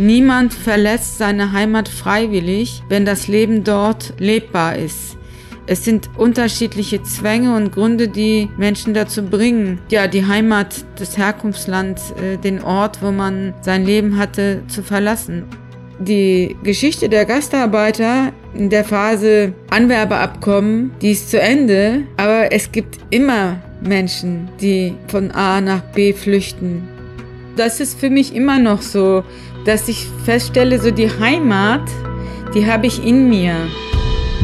Niemand verlässt seine Heimat freiwillig, wenn das Leben dort lebbar ist. Es sind unterschiedliche Zwänge und Gründe, die Menschen dazu bringen, ja, die Heimat, das Herkunftsland, äh, den Ort, wo man sein Leben hatte, zu verlassen. Die Geschichte der Gastarbeiter in der Phase Anwerbeabkommen, die ist zu Ende, aber es gibt immer Menschen, die von A nach B flüchten. Das ist für mich immer noch so, dass ich feststelle, so die Heimat, die habe ich in mir.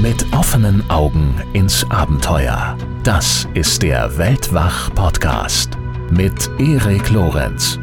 Mit offenen Augen ins Abenteuer. Das ist der Weltwach-Podcast mit Erik Lorenz.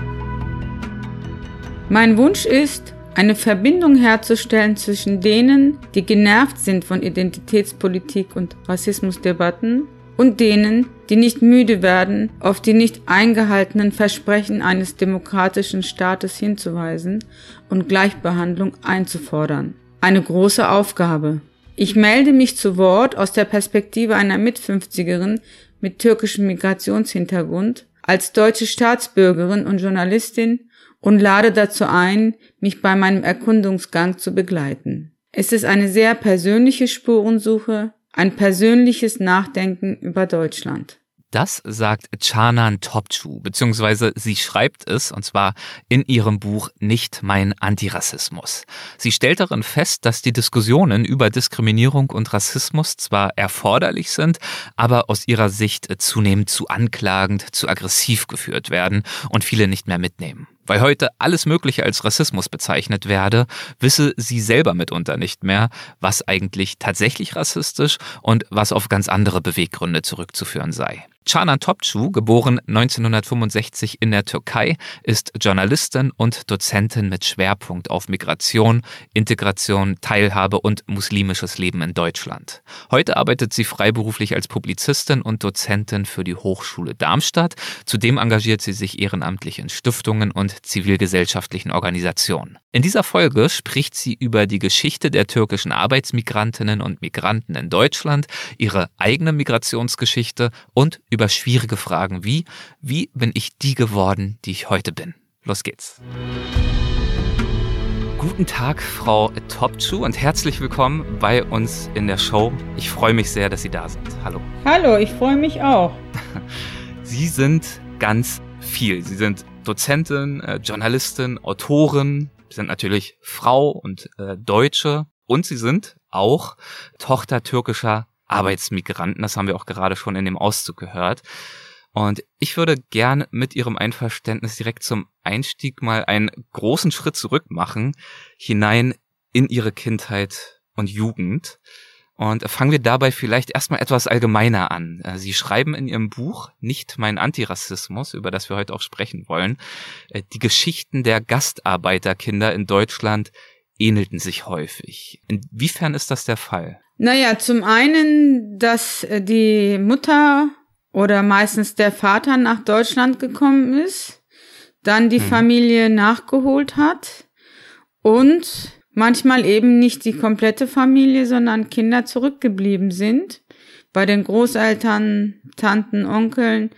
Mein Wunsch ist, eine Verbindung herzustellen zwischen denen, die genervt sind von Identitätspolitik und Rassismusdebatten und denen, die nicht müde werden, auf die nicht eingehaltenen Versprechen eines demokratischen Staates hinzuweisen und Gleichbehandlung einzufordern. Eine große Aufgabe. Ich melde mich zu Wort aus der Perspektive einer Mitfünfzigerin mit türkischem Migrationshintergrund, als deutsche Staatsbürgerin und Journalistin und lade dazu ein, mich bei meinem Erkundungsgang zu begleiten. Es ist eine sehr persönliche Spurensuche, ein persönliches Nachdenken über Deutschland. Das sagt Chanan Topçu, beziehungsweise sie schreibt es, und zwar in ihrem Buch Nicht mein Antirassismus. Sie stellt darin fest, dass die Diskussionen über Diskriminierung und Rassismus zwar erforderlich sind, aber aus ihrer Sicht zunehmend zu anklagend, zu aggressiv geführt werden und viele nicht mehr mitnehmen. Weil heute alles Mögliche als Rassismus bezeichnet werde, wisse sie selber mitunter nicht mehr, was eigentlich tatsächlich rassistisch und was auf ganz andere Beweggründe zurückzuführen sei. Canan Topçu, geboren 1965 in der Türkei, ist Journalistin und Dozentin mit Schwerpunkt auf Migration, Integration, Teilhabe und muslimisches Leben in Deutschland. Heute arbeitet sie freiberuflich als Publizistin und Dozentin für die Hochschule Darmstadt. Zudem engagiert sie sich ehrenamtlich in Stiftungen und zivilgesellschaftlichen Organisationen. In dieser Folge spricht sie über die Geschichte der türkischen Arbeitsmigrantinnen und Migranten in Deutschland, ihre eigene Migrationsgeschichte und über schwierige Fragen wie, wie bin ich die geworden, die ich heute bin? Los geht's. Guten Tag, Frau Topçu und herzlich willkommen bei uns in der Show. Ich freue mich sehr, dass Sie da sind. Hallo. Hallo, ich freue mich auch. Sie sind ganz viel. Sie sind Dozentin, äh, Journalistin, Autorin, sind natürlich Frau und äh, Deutsche und Sie sind auch Tochter türkischer Arbeitsmigranten. Das haben wir auch gerade schon in dem Auszug gehört. Und ich würde gern mit Ihrem Einverständnis direkt zum Einstieg mal einen großen Schritt zurück machen, hinein in Ihre Kindheit und Jugend. Und fangen wir dabei vielleicht erstmal etwas allgemeiner an. Äh, Sie schreiben in Ihrem Buch Nicht mein Antirassismus, über das wir heute auch sprechen wollen, äh, die Geschichten der Gastarbeiterkinder in Deutschland ähnelten sich häufig. Inwiefern ist das der Fall? Naja, zum einen, dass äh, die Mutter oder meistens der Vater nach Deutschland gekommen ist, dann die hm. Familie nachgeholt hat und manchmal eben nicht die komplette Familie, sondern Kinder zurückgeblieben sind bei den Großeltern, Tanten, Onkeln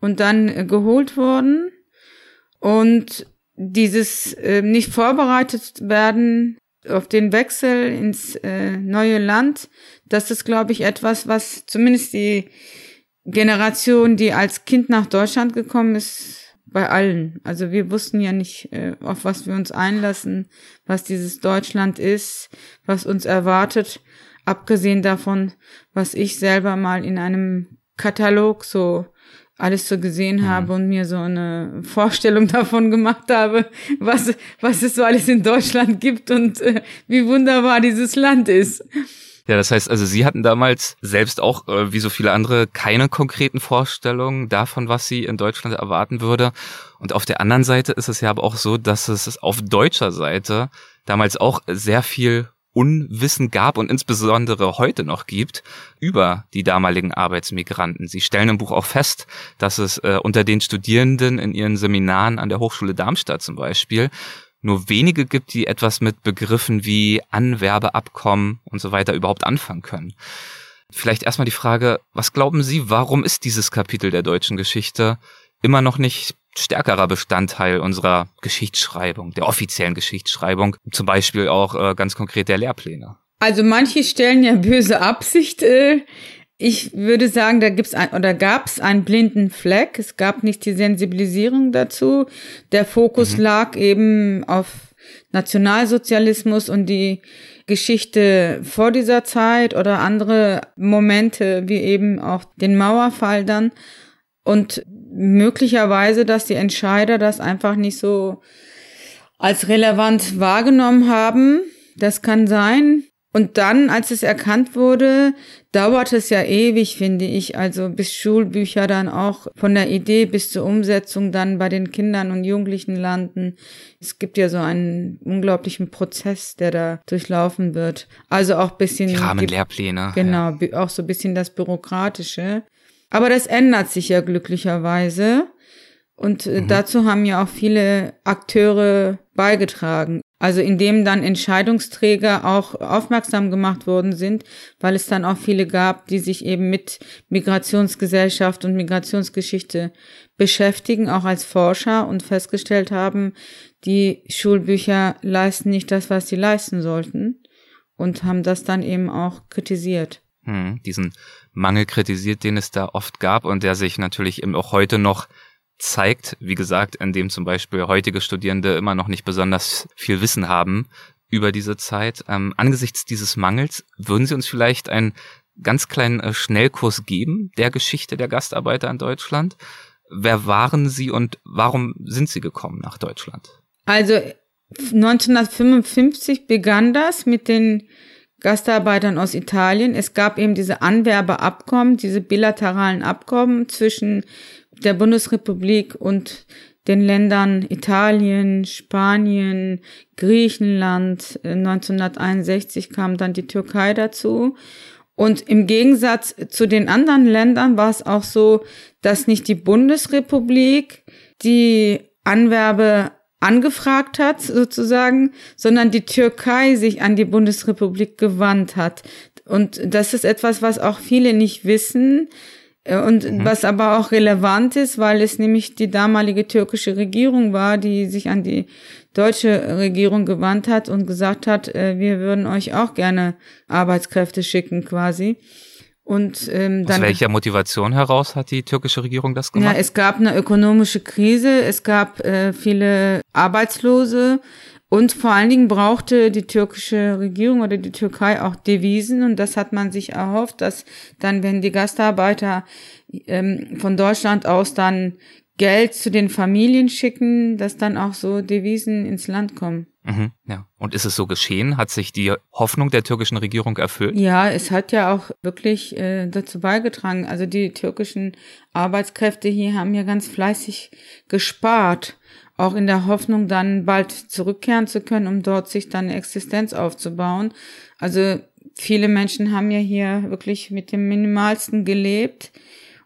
und dann äh, geholt wurden. Und dieses äh, nicht vorbereitet werden auf den Wechsel ins äh, neue Land, das ist, glaube ich, etwas, was zumindest die Generation, die als Kind nach Deutschland gekommen ist, bei allen. Also wir wussten ja nicht, äh, auf was wir uns einlassen, was dieses Deutschland ist, was uns erwartet, abgesehen davon, was ich selber mal in einem Katalog so alles so gesehen mhm. habe und mir so eine Vorstellung davon gemacht habe, was, was es so alles in Deutschland gibt und äh, wie wunderbar dieses Land ist. Ja, das heißt, also Sie hatten damals selbst auch, äh, wie so viele andere, keine konkreten Vorstellungen davon, was Sie in Deutschland erwarten würde. Und auf der anderen Seite ist es ja aber auch so, dass es auf deutscher Seite damals auch sehr viel Unwissen gab und insbesondere heute noch gibt über die damaligen Arbeitsmigranten. Sie stellen im Buch auch fest, dass es äh, unter den Studierenden in ihren Seminaren an der Hochschule Darmstadt zum Beispiel nur wenige gibt, die etwas mit Begriffen wie Anwerbeabkommen und so weiter überhaupt anfangen können. Vielleicht erstmal die Frage, was glauben Sie, warum ist dieses Kapitel der deutschen Geschichte immer noch nicht stärkerer Bestandteil unserer Geschichtsschreibung, der offiziellen Geschichtsschreibung, zum Beispiel auch äh, ganz konkret der Lehrpläne. Also manche stellen ja böse Absicht. Äh, ich würde sagen, da gibt's ein, oder gab es einen blinden Fleck. Es gab nicht die Sensibilisierung dazu. Der Fokus mhm. lag eben auf Nationalsozialismus und die Geschichte vor dieser Zeit oder andere Momente wie eben auch den Mauerfall dann. Und möglicherweise, dass die Entscheider das einfach nicht so als relevant wahrgenommen haben. Das kann sein. Und dann, als es erkannt wurde, dauert es ja ewig, finde ich, also bis Schulbücher dann auch von der Idee bis zur Umsetzung dann bei den Kindern und Jugendlichen landen. Es gibt ja so einen unglaublichen Prozess, der da durchlaufen wird. Also auch bisschen. Die Rahmenlehrpläne. Genau, ja. auch so ein bisschen das Bürokratische. Aber das ändert sich ja glücklicherweise. Und äh, mhm. dazu haben ja auch viele Akteure beigetragen. Also indem dann Entscheidungsträger auch aufmerksam gemacht worden sind, weil es dann auch viele gab, die sich eben mit Migrationsgesellschaft und Migrationsgeschichte beschäftigen, auch als Forscher und festgestellt haben, die Schulbücher leisten nicht das, was sie leisten sollten und haben das dann eben auch kritisiert. Hm, diesen Mangel kritisiert, den es da oft gab und der sich natürlich eben auch heute noch zeigt, wie gesagt, indem zum Beispiel heutige Studierende immer noch nicht besonders viel Wissen haben über diese Zeit. Ähm, angesichts dieses Mangels würden Sie uns vielleicht einen ganz kleinen äh, Schnellkurs geben der Geschichte der Gastarbeiter in Deutschland. Wer waren Sie und warum sind Sie gekommen nach Deutschland? Also 1955 begann das mit den Gastarbeitern aus Italien. Es gab eben diese Anwerbeabkommen, diese bilateralen Abkommen zwischen der Bundesrepublik und den Ländern Italien, Spanien, Griechenland. 1961 kam dann die Türkei dazu. Und im Gegensatz zu den anderen Ländern war es auch so, dass nicht die Bundesrepublik die Anwerbe angefragt hat, sozusagen, sondern die Türkei sich an die Bundesrepublik gewandt hat. Und das ist etwas, was auch viele nicht wissen äh, und mhm. was aber auch relevant ist, weil es nämlich die damalige türkische Regierung war, die sich an die deutsche Regierung gewandt hat und gesagt hat, äh, wir würden euch auch gerne Arbeitskräfte schicken quasi. Und ähm, dann, Aus welcher Motivation heraus hat die türkische Regierung das gemacht? Ja, es gab eine ökonomische Krise, es gab äh, viele Arbeitslose und vor allen Dingen brauchte die türkische Regierung oder die Türkei auch Devisen und das hat man sich erhofft, dass dann, wenn die Gastarbeiter ähm, von Deutschland aus dann Geld zu den Familien schicken, dass dann auch so Devisen ins Land kommen. Mhm, ja. Und ist es so geschehen? Hat sich die Hoffnung der türkischen Regierung erfüllt? Ja, es hat ja auch wirklich äh, dazu beigetragen. Also die türkischen Arbeitskräfte hier haben ja ganz fleißig gespart, auch in der Hoffnung, dann bald zurückkehren zu können, um dort sich dann eine Existenz aufzubauen. Also viele Menschen haben ja hier wirklich mit dem Minimalsten gelebt,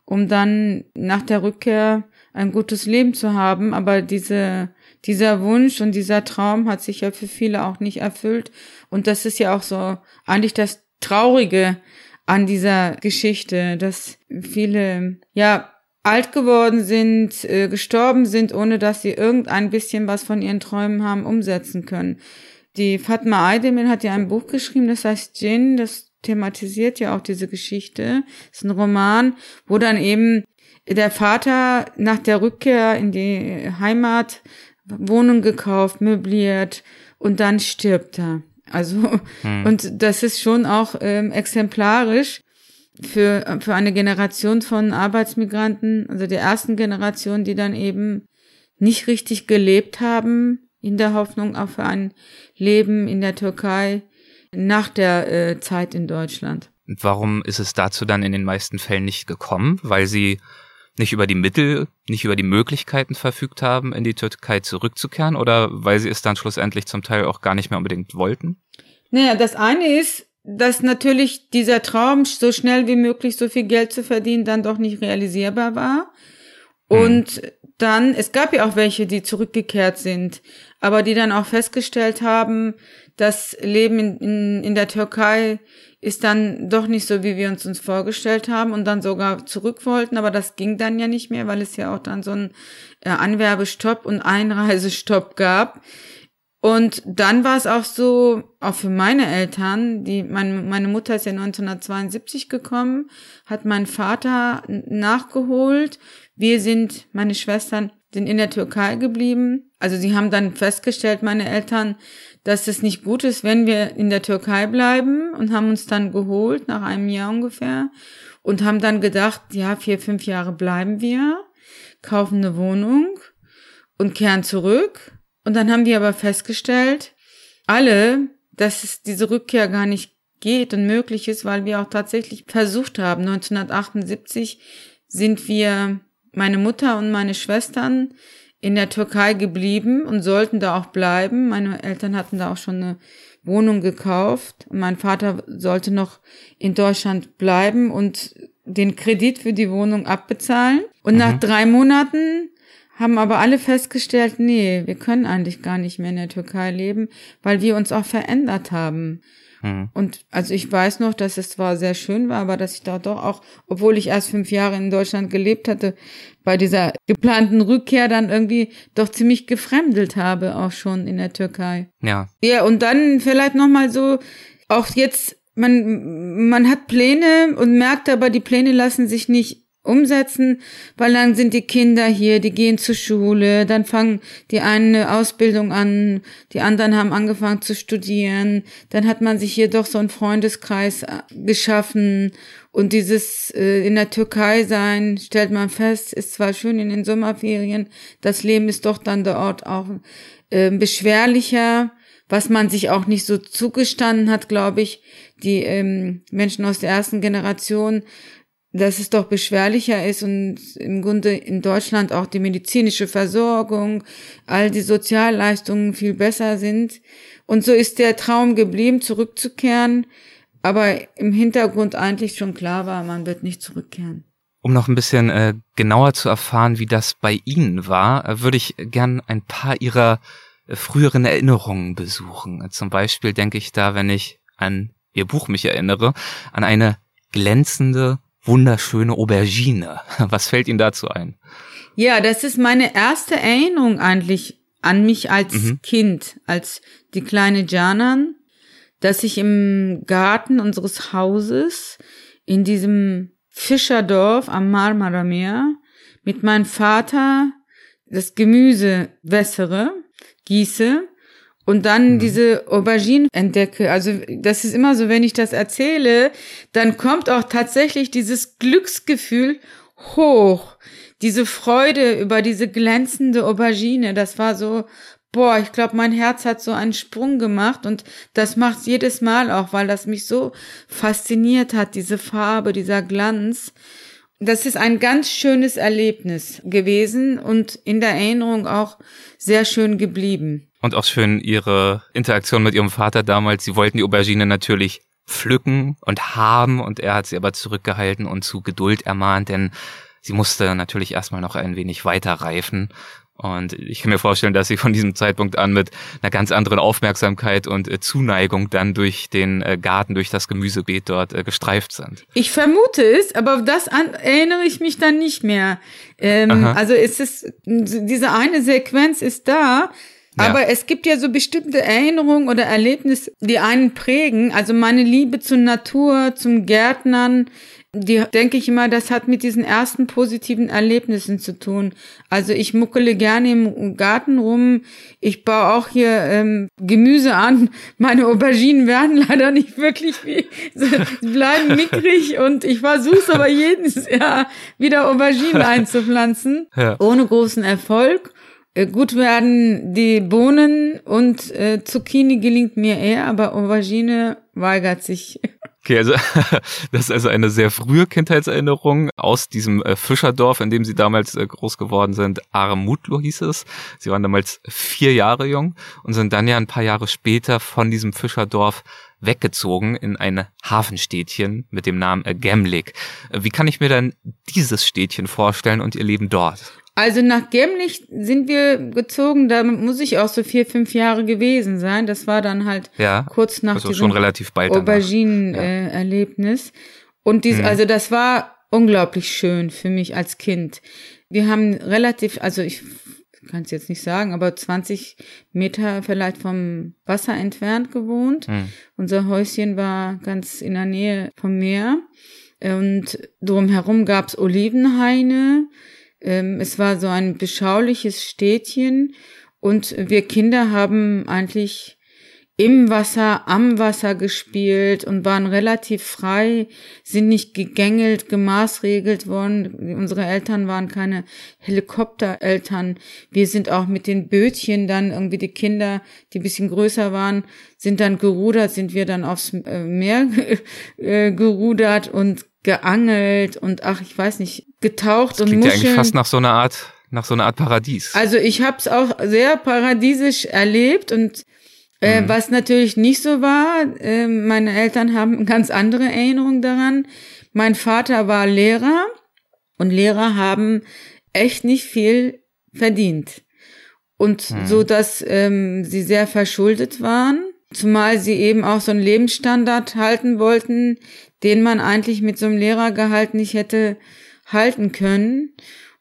um dann nach der Rückkehr ein gutes Leben zu haben. Aber diese, dieser Wunsch und dieser Traum hat sich ja für viele auch nicht erfüllt. Und das ist ja auch so eigentlich das Traurige an dieser Geschichte, dass viele, ja, alt geworden sind, äh, gestorben sind, ohne dass sie irgendein bisschen was von ihren Träumen haben umsetzen können. Die Fatma Aydemir hat ja ein Buch geschrieben, das heißt Jin, das thematisiert ja auch diese Geschichte. Das ist ein Roman, wo dann eben der Vater nach der Rückkehr in die Heimat Wohnung gekauft, möbliert und dann stirbt er. Also, hm. und das ist schon auch ähm, exemplarisch für, für eine Generation von Arbeitsmigranten, also der ersten Generation, die dann eben nicht richtig gelebt haben, in der Hoffnung auch für ein Leben in der Türkei nach der äh, Zeit in Deutschland. Und warum ist es dazu dann in den meisten Fällen nicht gekommen? Weil sie nicht über die Mittel, nicht über die Möglichkeiten verfügt haben, in die Türkei zurückzukehren oder weil sie es dann schlussendlich zum Teil auch gar nicht mehr unbedingt wollten? Naja, das eine ist, dass natürlich dieser Traum, so schnell wie möglich so viel Geld zu verdienen, dann doch nicht realisierbar war. Hm. Und hm. dann, es gab ja auch welche, die zurückgekehrt sind, aber die dann auch festgestellt haben, das Leben in, in, in der Türkei ist dann doch nicht so, wie wir uns uns vorgestellt haben und dann sogar zurück wollten, aber das ging dann ja nicht mehr, weil es ja auch dann so einen äh, Anwerbestopp und Einreisestopp gab. Und dann war es auch so, auch für meine Eltern, die, meine, meine Mutter ist ja 1972 gekommen, hat mein Vater nachgeholt. Wir sind, meine Schwestern sind in der Türkei geblieben. Also sie haben dann festgestellt, meine Eltern, dass es nicht gut ist, wenn wir in der Türkei bleiben und haben uns dann geholt, nach einem Jahr ungefähr, und haben dann gedacht, ja, vier, fünf Jahre bleiben wir, kaufen eine Wohnung und kehren zurück und dann haben wir aber festgestellt, alle, dass es diese Rückkehr gar nicht geht und möglich ist, weil wir auch tatsächlich versucht haben. 1978 sind wir, meine Mutter und meine Schwestern, in der Türkei geblieben und sollten da auch bleiben. Meine Eltern hatten da auch schon eine Wohnung gekauft. Mein Vater sollte noch in Deutschland bleiben und den Kredit für die Wohnung abbezahlen. Und mhm. nach drei Monaten haben aber alle festgestellt, nee, wir können eigentlich gar nicht mehr in der Türkei leben, weil wir uns auch verändert haben. Mhm. Und also ich weiß noch, dass es zwar sehr schön war, aber dass ich da doch auch, obwohl ich erst fünf Jahre in Deutschland gelebt hatte, bei dieser geplanten Rückkehr dann irgendwie doch ziemlich gefremdelt habe, auch schon in der Türkei. Ja. Ja, und dann vielleicht nochmal so, auch jetzt, man, man hat Pläne und merkt aber, die Pläne lassen sich nicht umsetzen, weil dann sind die Kinder hier, die gehen zur Schule, dann fangen die eine Ausbildung an, die anderen haben angefangen zu studieren, dann hat man sich hier doch so einen Freundeskreis äh, geschaffen. Und dieses äh, in der Türkei sein, stellt man fest, ist zwar schön in den Sommerferien, das Leben ist doch dann dort auch äh, beschwerlicher, was man sich auch nicht so zugestanden hat, glaube ich, die ähm, Menschen aus der ersten Generation dass es doch beschwerlicher ist und im Grunde in Deutschland auch die medizinische Versorgung, all die Sozialleistungen viel besser sind. Und so ist der Traum geblieben, zurückzukehren, aber im Hintergrund eigentlich schon klar war, man wird nicht zurückkehren. Um noch ein bisschen äh, genauer zu erfahren, wie das bei Ihnen war, äh, würde ich gern ein paar Ihrer äh, früheren Erinnerungen besuchen. Zum Beispiel denke ich da, wenn ich an Ihr Buch mich erinnere, an eine glänzende wunderschöne Aubergine. Was fällt Ihnen dazu ein? Ja, das ist meine erste Erinnerung eigentlich an mich als mhm. Kind, als die kleine Janan, dass ich im Garten unseres Hauses in diesem Fischerdorf am Marmarameer mit meinem Vater das Gemüse wässere, gieße und dann mhm. diese Aubergine entdecke. Also das ist immer so, wenn ich das erzähle, dann kommt auch tatsächlich dieses Glücksgefühl hoch. Diese Freude über diese glänzende Aubergine, das war so, boah, ich glaube, mein Herz hat so einen Sprung gemacht und das macht jedes Mal auch, weil das mich so fasziniert hat, diese Farbe, dieser Glanz. Das ist ein ganz schönes Erlebnis gewesen und in der Erinnerung auch sehr schön geblieben. Und auch schön ihre Interaktion mit ihrem Vater damals. Sie wollten die Aubergine natürlich pflücken und haben und er hat sie aber zurückgehalten und zu Geduld ermahnt, denn sie musste natürlich erstmal noch ein wenig weiter reifen und ich kann mir vorstellen, dass sie von diesem Zeitpunkt an mit einer ganz anderen Aufmerksamkeit und äh, Zuneigung dann durch den äh, Garten, durch das Gemüsebeet dort äh, gestreift sind. Ich vermute es, aber das an, erinnere ich mich dann nicht mehr. Ähm, also es ist, diese eine Sequenz ist da, aber es gibt ja so bestimmte Erinnerungen oder Erlebnisse, die einen prägen. Also meine Liebe zur Natur, zum Gärtnern, die denke ich immer, das hat mit diesen ersten positiven Erlebnissen zu tun. Also ich muckele gerne im Garten rum. Ich baue auch hier ähm, Gemüse an. Meine Auberginen werden leider nicht wirklich wie, sie bleiben mickrig und ich versuche es aber jedes Jahr wieder Auberginen einzupflanzen. Ja. Ohne großen Erfolg. Äh, gut werden die Bohnen und äh, Zucchini gelingt mir eher, aber Aubergine weigert sich. Okay, also das ist also eine sehr frühe Kindheitserinnerung aus diesem äh, Fischerdorf, in dem Sie damals äh, groß geworden sind. Armutlo hieß es. Sie waren damals vier Jahre jung und sind dann ja ein paar Jahre später von diesem Fischerdorf weggezogen in ein Hafenstädtchen mit dem Namen äh, Gemlik. Wie kann ich mir dann dieses Städtchen vorstellen und Ihr Leben dort? Also nach Gemlich sind wir gezogen, da muss ich auch so vier, fünf Jahre gewesen sein. Das war dann halt ja, kurz nach also schon relativ bald Auberginen-Erlebnis. Ja. Und dies, mhm. also das war unglaublich schön für mich als Kind. Wir haben relativ, also ich kann es jetzt nicht sagen, aber 20 Meter vielleicht vom Wasser entfernt gewohnt. Mhm. Unser Häuschen war ganz in der Nähe vom Meer. Und drumherum gab's Olivenhaine es war so ein beschauliches Städtchen und wir Kinder haben eigentlich im Wasser, am Wasser gespielt und waren relativ frei, sind nicht gegängelt, gemaßregelt worden. Unsere Eltern waren keine Helikoptereltern. Wir sind auch mit den Bötchen dann irgendwie die Kinder, die bisschen größer waren, sind dann gerudert, sind wir dann aufs äh, Meer äh, gerudert und geangelt und ach, ich weiß nicht, getaucht das und Muscheln. Ja eigentlich fast nach so einer Art, nach so einer Art Paradies. Also ich habe es auch sehr paradiesisch erlebt und äh, mhm. was natürlich nicht so war. Äh, meine Eltern haben ganz andere Erinnerungen daran. Mein Vater war Lehrer und Lehrer haben echt nicht viel verdient und mhm. so, dass ähm, sie sehr verschuldet waren. Zumal sie eben auch so einen Lebensstandard halten wollten, den man eigentlich mit so einem Lehrergehalt nicht hätte halten können.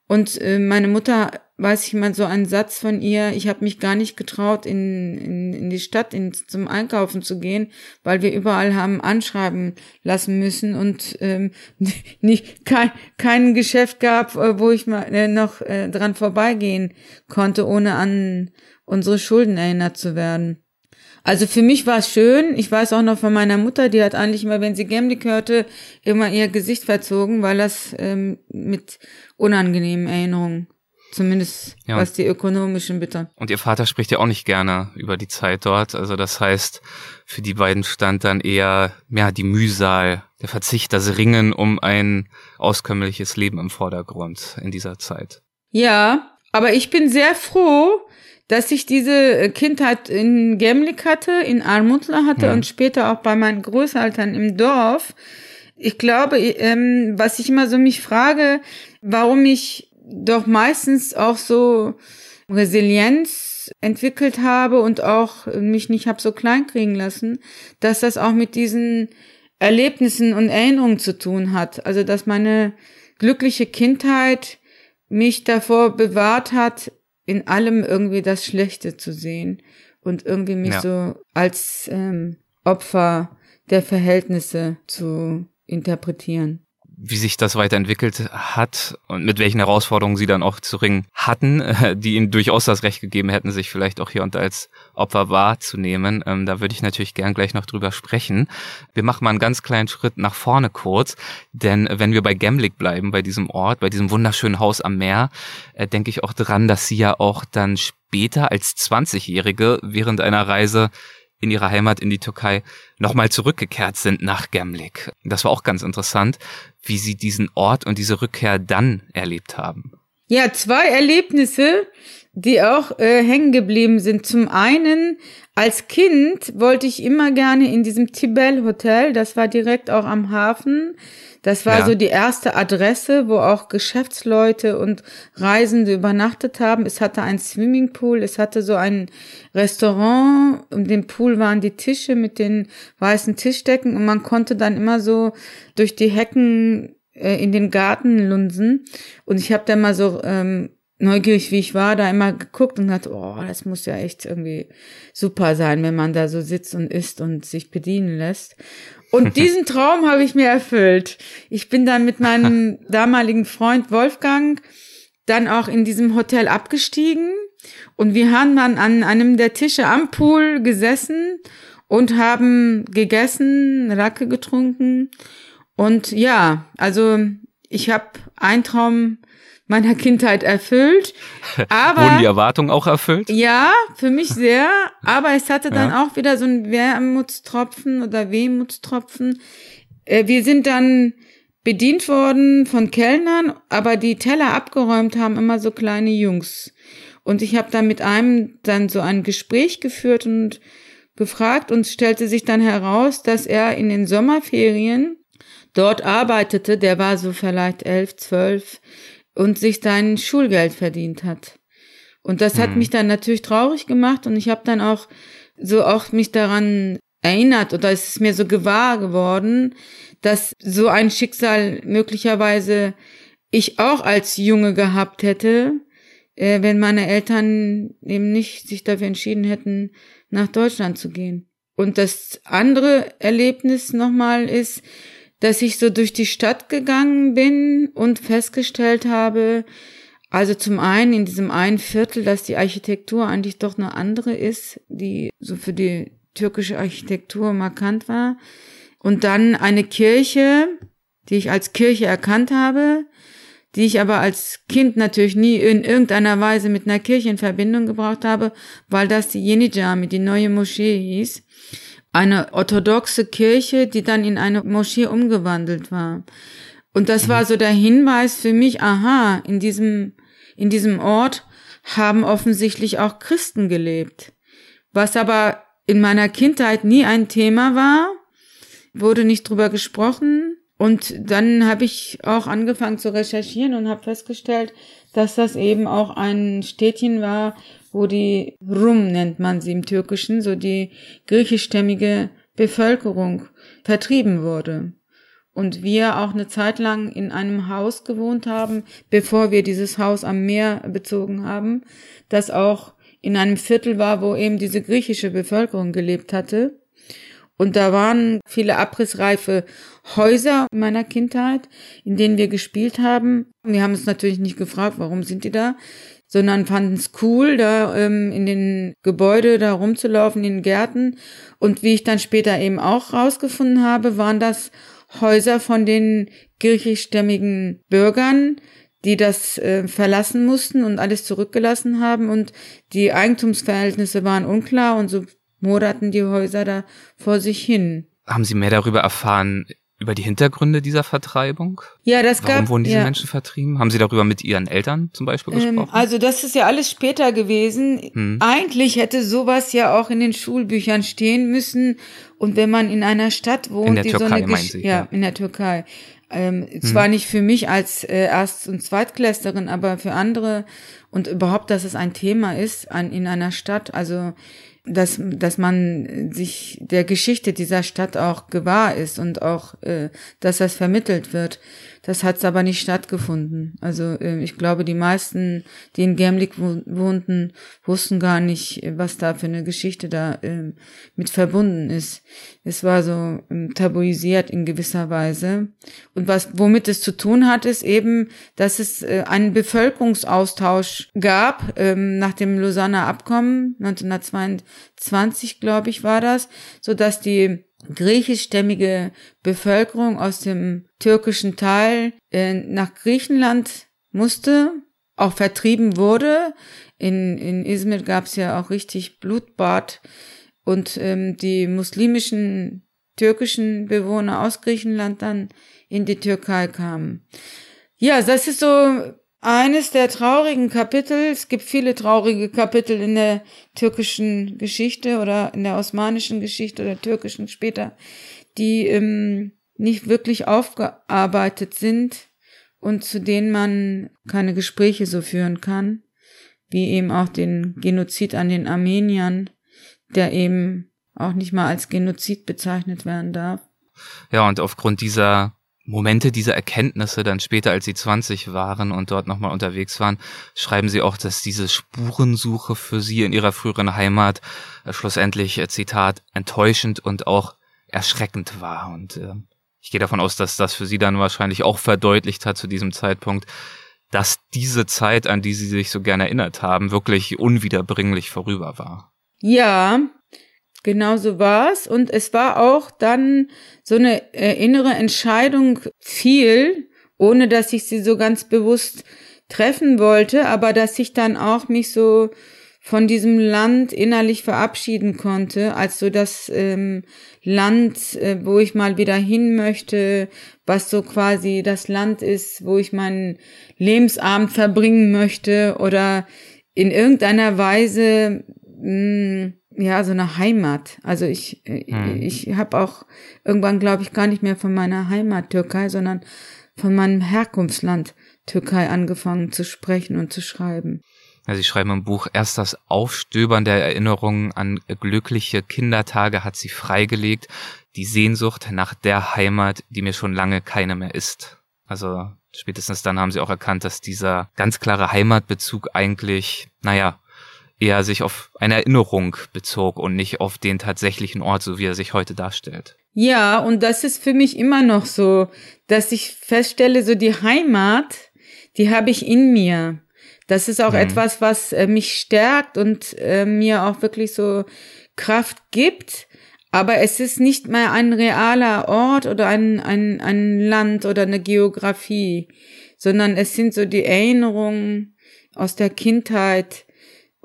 Und äh, meine Mutter, weiß ich mal so einen Satz von ihr, ich habe mich gar nicht getraut, in, in, in die Stadt in, zum Einkaufen zu gehen, weil wir überall haben anschreiben lassen müssen und ähm, nicht kein, kein Geschäft gab, äh, wo ich mal äh, noch äh, dran vorbeigehen konnte, ohne an unsere Schulden erinnert zu werden. Also für mich war es schön. Ich weiß auch noch von meiner Mutter, die hat eigentlich immer, wenn sie Gemlik hörte, immer ihr Gesicht verzogen, weil das ähm, mit unangenehmen Erinnerungen, zumindest ja, was die ökonomischen bitte. Und ihr Vater spricht ja auch nicht gerne über die Zeit dort. Also das heißt, für die beiden stand dann eher ja die Mühsal, der Verzicht, das Ringen um ein auskömmliches Leben im Vordergrund in dieser Zeit. Ja, aber ich bin sehr froh, dass ich diese äh, Kindheit in Gemlik hatte, in Almutla hatte ja. und später auch bei meinen Großeltern im Dorf. Ich glaube, ähm, was ich immer so mich frage, warum ich doch meistens auch so Resilienz entwickelt habe und auch mich nicht hab so klein kriegen lassen, dass das auch mit diesen Erlebnissen und Erinnerungen zu tun hat. Also, dass meine glückliche Kindheit mich davor bewahrt hat, in allem irgendwie das Schlechte zu sehen und irgendwie mich ja. so als ähm, Opfer der Verhältnisse zu interpretieren. Wie sich das weiterentwickelt hat und mit welchen Herausforderungen sie dann auch zu ringen hatten, die ihnen durchaus das Recht gegeben hätten, sich vielleicht auch hier und da als Opfer wahrzunehmen. Ähm, da würde ich natürlich gern gleich noch drüber sprechen. Wir machen mal einen ganz kleinen Schritt nach vorne kurz, denn wenn wir bei Gemlik bleiben, bei diesem Ort, bei diesem wunderschönen Haus am Meer, äh, denke ich auch dran, dass sie ja auch dann später als 20-Jährige während einer Reise in ihre Heimat in die Türkei nochmal zurückgekehrt sind nach Gemlik. Das war auch ganz interessant, wie sie diesen Ort und diese Rückkehr dann erlebt haben. Ja, zwei Erlebnisse, die auch äh, hängen geblieben sind. Zum einen, als Kind wollte ich immer gerne in diesem Tibel Hotel, das war direkt auch am Hafen. Das war ja. so die erste Adresse, wo auch Geschäftsleute und Reisende übernachtet haben. Es hatte ein Swimmingpool, es hatte so ein Restaurant, um den Pool waren die Tische mit den weißen Tischdecken und man konnte dann immer so durch die Hecken äh, in den Garten lunsen. Und ich habe da mal so ähm, neugierig wie ich war, da immer geguckt und dachte, oh, das muss ja echt irgendwie super sein, wenn man da so sitzt und isst und sich bedienen lässt. Und diesen Traum habe ich mir erfüllt. Ich bin dann mit meinem damaligen Freund Wolfgang dann auch in diesem Hotel abgestiegen und wir haben dann an einem der Tische am Pool gesessen und haben gegessen, Racke getrunken und ja, also ich habe einen Traum meiner Kindheit erfüllt. Aber, Wurden die Erwartungen auch erfüllt? Ja, für mich sehr. Aber es hatte dann ja. auch wieder so ein Wermutstropfen oder Wehmutstropfen. Äh, wir sind dann bedient worden von Kellnern, aber die Teller abgeräumt haben immer so kleine Jungs. Und ich habe dann mit einem dann so ein Gespräch geführt und gefragt und stellte sich dann heraus, dass er in den Sommerferien dort arbeitete. Der war so vielleicht elf, zwölf und sich sein Schulgeld verdient hat. Und das hat hm. mich dann natürlich traurig gemacht und ich habe dann auch so auch mich daran erinnert oder es ist mir so gewahr geworden, dass so ein Schicksal möglicherweise ich auch als Junge gehabt hätte, äh, wenn meine Eltern eben nicht sich dafür entschieden hätten, nach Deutschland zu gehen. Und das andere Erlebnis nochmal ist, dass ich so durch die Stadt gegangen bin und festgestellt habe, also zum einen in diesem einen Viertel, dass die Architektur eigentlich doch eine andere ist, die so für die türkische Architektur markant war. Und dann eine Kirche, die ich als Kirche erkannt habe, die ich aber als Kind natürlich nie in irgendeiner Weise mit einer Kirche in Verbindung gebracht habe, weil das die Yeni Jami, die neue Moschee hieß. Eine orthodoxe Kirche, die dann in eine Moschee umgewandelt war. Und das war mhm. so der Hinweis für mich, aha, in diesem, in diesem Ort haben offensichtlich auch Christen gelebt. Was aber in meiner Kindheit nie ein Thema war, wurde nicht drüber gesprochen. Und dann habe ich auch angefangen zu recherchieren und habe festgestellt, dass das eben auch ein Städtchen war, wo die Rum nennt man sie im Türkischen, so die griechischstämmige Bevölkerung vertrieben wurde. Und wir auch eine Zeit lang in einem Haus gewohnt haben, bevor wir dieses Haus am Meer bezogen haben, das auch in einem Viertel war, wo eben diese griechische Bevölkerung gelebt hatte. Und da waren viele abrissreife Häuser in meiner Kindheit, in denen wir gespielt haben. Wir haben uns natürlich nicht gefragt, warum sind die da, sondern fanden es cool, da ähm, in den Gebäude da rumzulaufen, in den Gärten. Und wie ich dann später eben auch rausgefunden habe, waren das Häuser von den griechischstämmigen Bürgern, die das äh, verlassen mussten und alles zurückgelassen haben und die Eigentumsverhältnisse waren unklar und so moderten die Häuser da vor sich hin. Haben Sie mehr darüber erfahren über die Hintergründe dieser Vertreibung? Ja, das Warum gab, wurden diese ja. Menschen vertrieben? Haben Sie darüber mit Ihren Eltern zum Beispiel ähm, gesprochen? Ähm, also das ist ja alles später gewesen. Hm. Eigentlich hätte sowas ja auch in den Schulbüchern stehen müssen. Und wenn man in einer Stadt wohnt, in der die Türkei, so eine meinen Sie, ja, ja, in der Türkei. Ähm, hm. Zwar nicht für mich als äh, Erst- und Zweitklässlerin, aber für andere und überhaupt, dass es ein Thema ist an, in einer Stadt. Also dass, dass man sich der Geschichte dieser Stadt auch gewahr ist und auch, äh, dass das vermittelt wird. Das hat aber nicht stattgefunden. Also äh, ich glaube, die meisten, die in Gemlik wohnten, wussten gar nicht, was da für eine Geschichte da äh, mit verbunden ist. Es war so ähm, tabuisiert in gewisser Weise. Und was, womit es zu tun hat, ist eben, dass es äh, einen Bevölkerungsaustausch gab ähm, nach dem Lausanner Abkommen 1922, glaube ich, war das, so dass die griechischstämmige Bevölkerung aus dem türkischen Teil äh, nach Griechenland musste, auch vertrieben wurde. In, in Izmir gab es ja auch richtig Blutbad und ähm, die muslimischen türkischen Bewohner aus Griechenland dann in die Türkei kamen. Ja, das ist so eines der traurigen Kapitel. Es gibt viele traurige Kapitel in der türkischen Geschichte oder in der osmanischen Geschichte oder türkischen später, die ähm, nicht wirklich aufgearbeitet sind und zu denen man keine Gespräche so führen kann, wie eben auch den Genozid an den Armeniern, der eben auch nicht mal als Genozid bezeichnet werden darf. Ja, und aufgrund dieser Momente dieser Erkenntnisse dann später, als sie 20 waren und dort nochmal unterwegs waren, schreiben sie auch, dass diese Spurensuche für sie in ihrer früheren Heimat äh, schlussendlich, äh, Zitat, enttäuschend und auch erschreckend war. Und äh, ich gehe davon aus, dass das für sie dann wahrscheinlich auch verdeutlicht hat zu diesem Zeitpunkt, dass diese Zeit, an die sie sich so gerne erinnert haben, wirklich unwiederbringlich vorüber war. Ja, Genau so war's. Und es war auch dann so eine äh, innere Entscheidung viel, ohne dass ich sie so ganz bewusst treffen wollte, aber dass ich dann auch mich so von diesem Land innerlich verabschieden konnte, als so das ähm, Land, äh, wo ich mal wieder hin möchte, was so quasi das Land ist, wo ich meinen Lebensabend verbringen möchte oder in irgendeiner Weise mh, mm, ja, so eine Heimat. Also ich, hm. ich habe auch irgendwann, glaube ich, gar nicht mehr von meiner Heimat Türkei, sondern von meinem Herkunftsland Türkei angefangen zu sprechen und zu schreiben. Ja, Sie schreiben im Buch, erst das Aufstöbern der Erinnerungen an glückliche Kindertage hat sie freigelegt, die Sehnsucht nach der Heimat, die mir schon lange keine mehr ist. Also spätestens dann haben sie auch erkannt, dass dieser ganz klare Heimatbezug eigentlich, naja, eher sich auf eine Erinnerung bezog und nicht auf den tatsächlichen Ort, so wie er sich heute darstellt. Ja, und das ist für mich immer noch so, dass ich feststelle, so die Heimat, die habe ich in mir. Das ist auch mhm. etwas, was äh, mich stärkt und äh, mir auch wirklich so Kraft gibt. Aber es ist nicht mehr ein realer Ort oder ein, ein, ein Land oder eine Geografie, sondern es sind so die Erinnerungen aus der Kindheit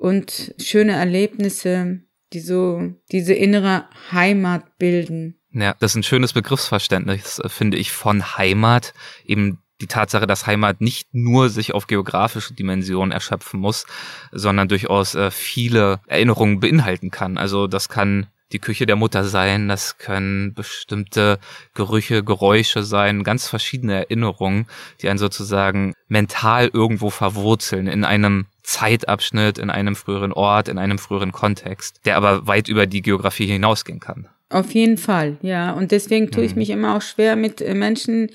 und schöne Erlebnisse, die so diese innere Heimat bilden. Ja, das ist ein schönes Begriffsverständnis, äh, finde ich, von Heimat. Eben die Tatsache, dass Heimat nicht nur sich auf geografische Dimensionen erschöpfen muss, sondern durchaus äh, viele Erinnerungen beinhalten kann. Also das kann die Küche der Mutter sein, das können bestimmte Gerüche, Geräusche sein, ganz verschiedene Erinnerungen, die einen sozusagen mental irgendwo verwurzeln in einem Zeitabschnitt, in einem früheren Ort, in einem früheren Kontext, der aber weit über die Geografie hinausgehen kann. Auf jeden Fall, ja. Und deswegen tue ich mhm. mich immer auch schwer mit äh, Menschen,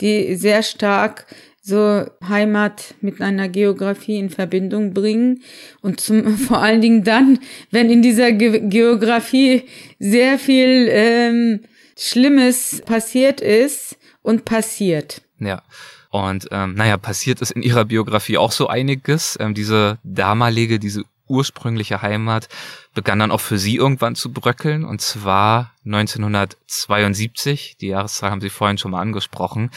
die sehr stark so Heimat mit einer Geografie in Verbindung bringen und zum, vor allen Dingen dann, wenn in dieser Ge Geografie sehr viel ähm, Schlimmes passiert ist und passiert. Ja. Und ähm, naja, passiert ist in ihrer Biografie auch so einiges. Ähm, diese damalige, diese ursprüngliche Heimat begann dann auch für sie irgendwann zu bröckeln und zwar 1972. Die Jahreszahl haben Sie vorhin schon mal angesprochen.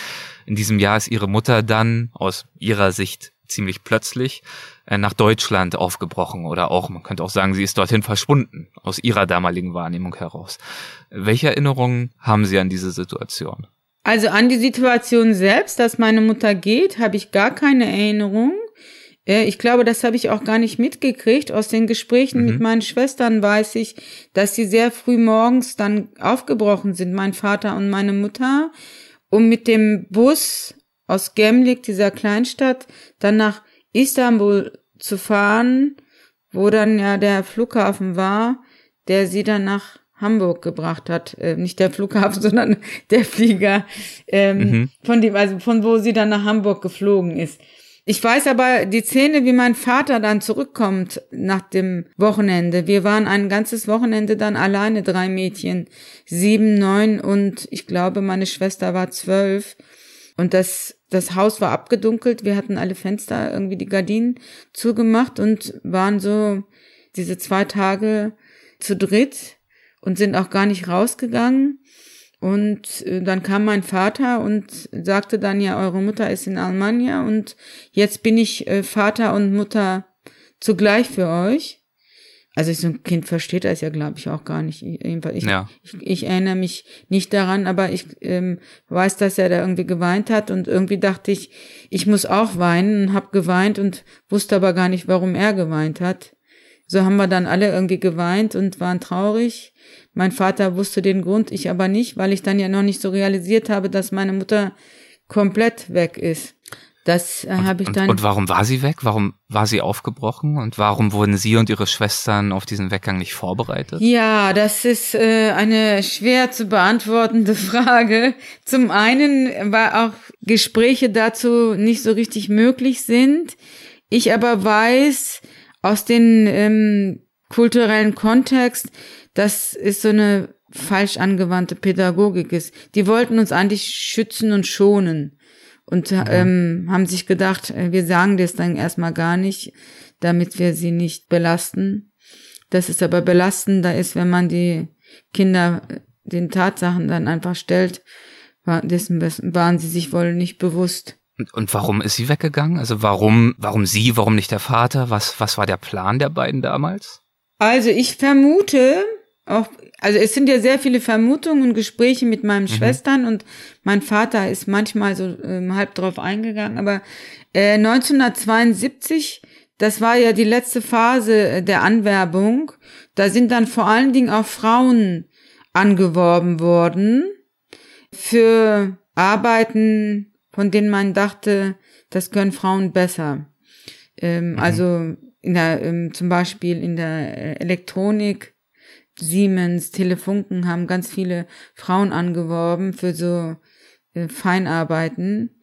In diesem Jahr ist ihre Mutter dann aus ihrer Sicht ziemlich plötzlich äh, nach Deutschland aufgebrochen oder auch, man könnte auch sagen, sie ist dorthin verschwunden, aus ihrer damaligen Wahrnehmung heraus. Welche Erinnerungen haben Sie an diese Situation? Also an die Situation selbst, dass meine Mutter geht, habe ich gar keine Erinnerung. Äh, ich glaube, das habe ich auch gar nicht mitgekriegt. Aus den Gesprächen mhm. mit meinen Schwestern weiß ich, dass sie sehr früh morgens dann aufgebrochen sind, mein Vater und meine Mutter, um mit dem Bus aus Gemlik, dieser Kleinstadt, dann nach Istanbul zu fahren, wo dann ja der Flughafen war, der sie dann nach Hamburg gebracht hat. Äh, nicht der Flughafen, sondern der Flieger, ähm, mhm. von dem, also von wo sie dann nach Hamburg geflogen ist. Ich weiß aber die Szene, wie mein Vater dann zurückkommt nach dem Wochenende. Wir waren ein ganzes Wochenende dann alleine, drei Mädchen, sieben, neun und ich glaube, meine Schwester war zwölf. Und das, das Haus war abgedunkelt. Wir hatten alle Fenster, irgendwie die Gardinen zugemacht und waren so diese zwei Tage zu dritt und sind auch gar nicht rausgegangen. Und äh, dann kam mein Vater und sagte dann, ja, eure Mutter ist in Almania und jetzt bin ich äh, Vater und Mutter zugleich für euch. Also so ein Kind versteht das ja, glaube ich, auch gar nicht. Ich, ja. ich, ich, erinnere mich nicht daran, aber ich ähm, weiß, dass er da irgendwie geweint hat und irgendwie dachte ich, ich muss auch weinen und habe geweint und wusste aber gar nicht, warum er geweint hat. So haben wir dann alle irgendwie geweint und waren traurig. Mein Vater wusste den Grund, ich aber nicht, weil ich dann ja noch nicht so realisiert habe, dass meine Mutter komplett weg ist. Das äh, habe ich dann. Und, und warum war sie weg? Warum war sie aufgebrochen? Und warum wurden Sie und Ihre Schwestern auf diesen Weggang nicht vorbereitet? Ja, das ist äh, eine schwer zu beantwortende Frage. Zum einen, weil auch Gespräche dazu nicht so richtig möglich sind. Ich aber weiß aus den ähm, kulturellen Kontext, das ist so eine falsch angewandte Pädagogik ist. Die wollten uns eigentlich schützen und schonen und mhm. ähm, haben sich gedacht, äh, wir sagen das dann erstmal gar nicht, damit wir sie nicht belasten. Das ist aber belastender ist, wenn man die Kinder äh, den Tatsachen dann einfach stellt, dessen waren sie sich wohl nicht bewusst. Und warum ist sie weggegangen? Also warum, warum sie, warum nicht der Vater? Was, was war der Plan der beiden damals? Also ich vermute, auch, also es sind ja sehr viele Vermutungen und Gespräche mit meinen mhm. Schwestern und mein Vater ist manchmal so ähm, halb drauf eingegangen, aber äh, 1972, das war ja die letzte Phase äh, der Anwerbung, da sind dann vor allen Dingen auch Frauen angeworben worden für Arbeiten von denen man dachte, das können Frauen besser. Ähm, mhm. Also in der, ähm, zum Beispiel in der äh, Elektronik, Siemens, Telefunken haben ganz viele Frauen angeworben für so äh, Feinarbeiten.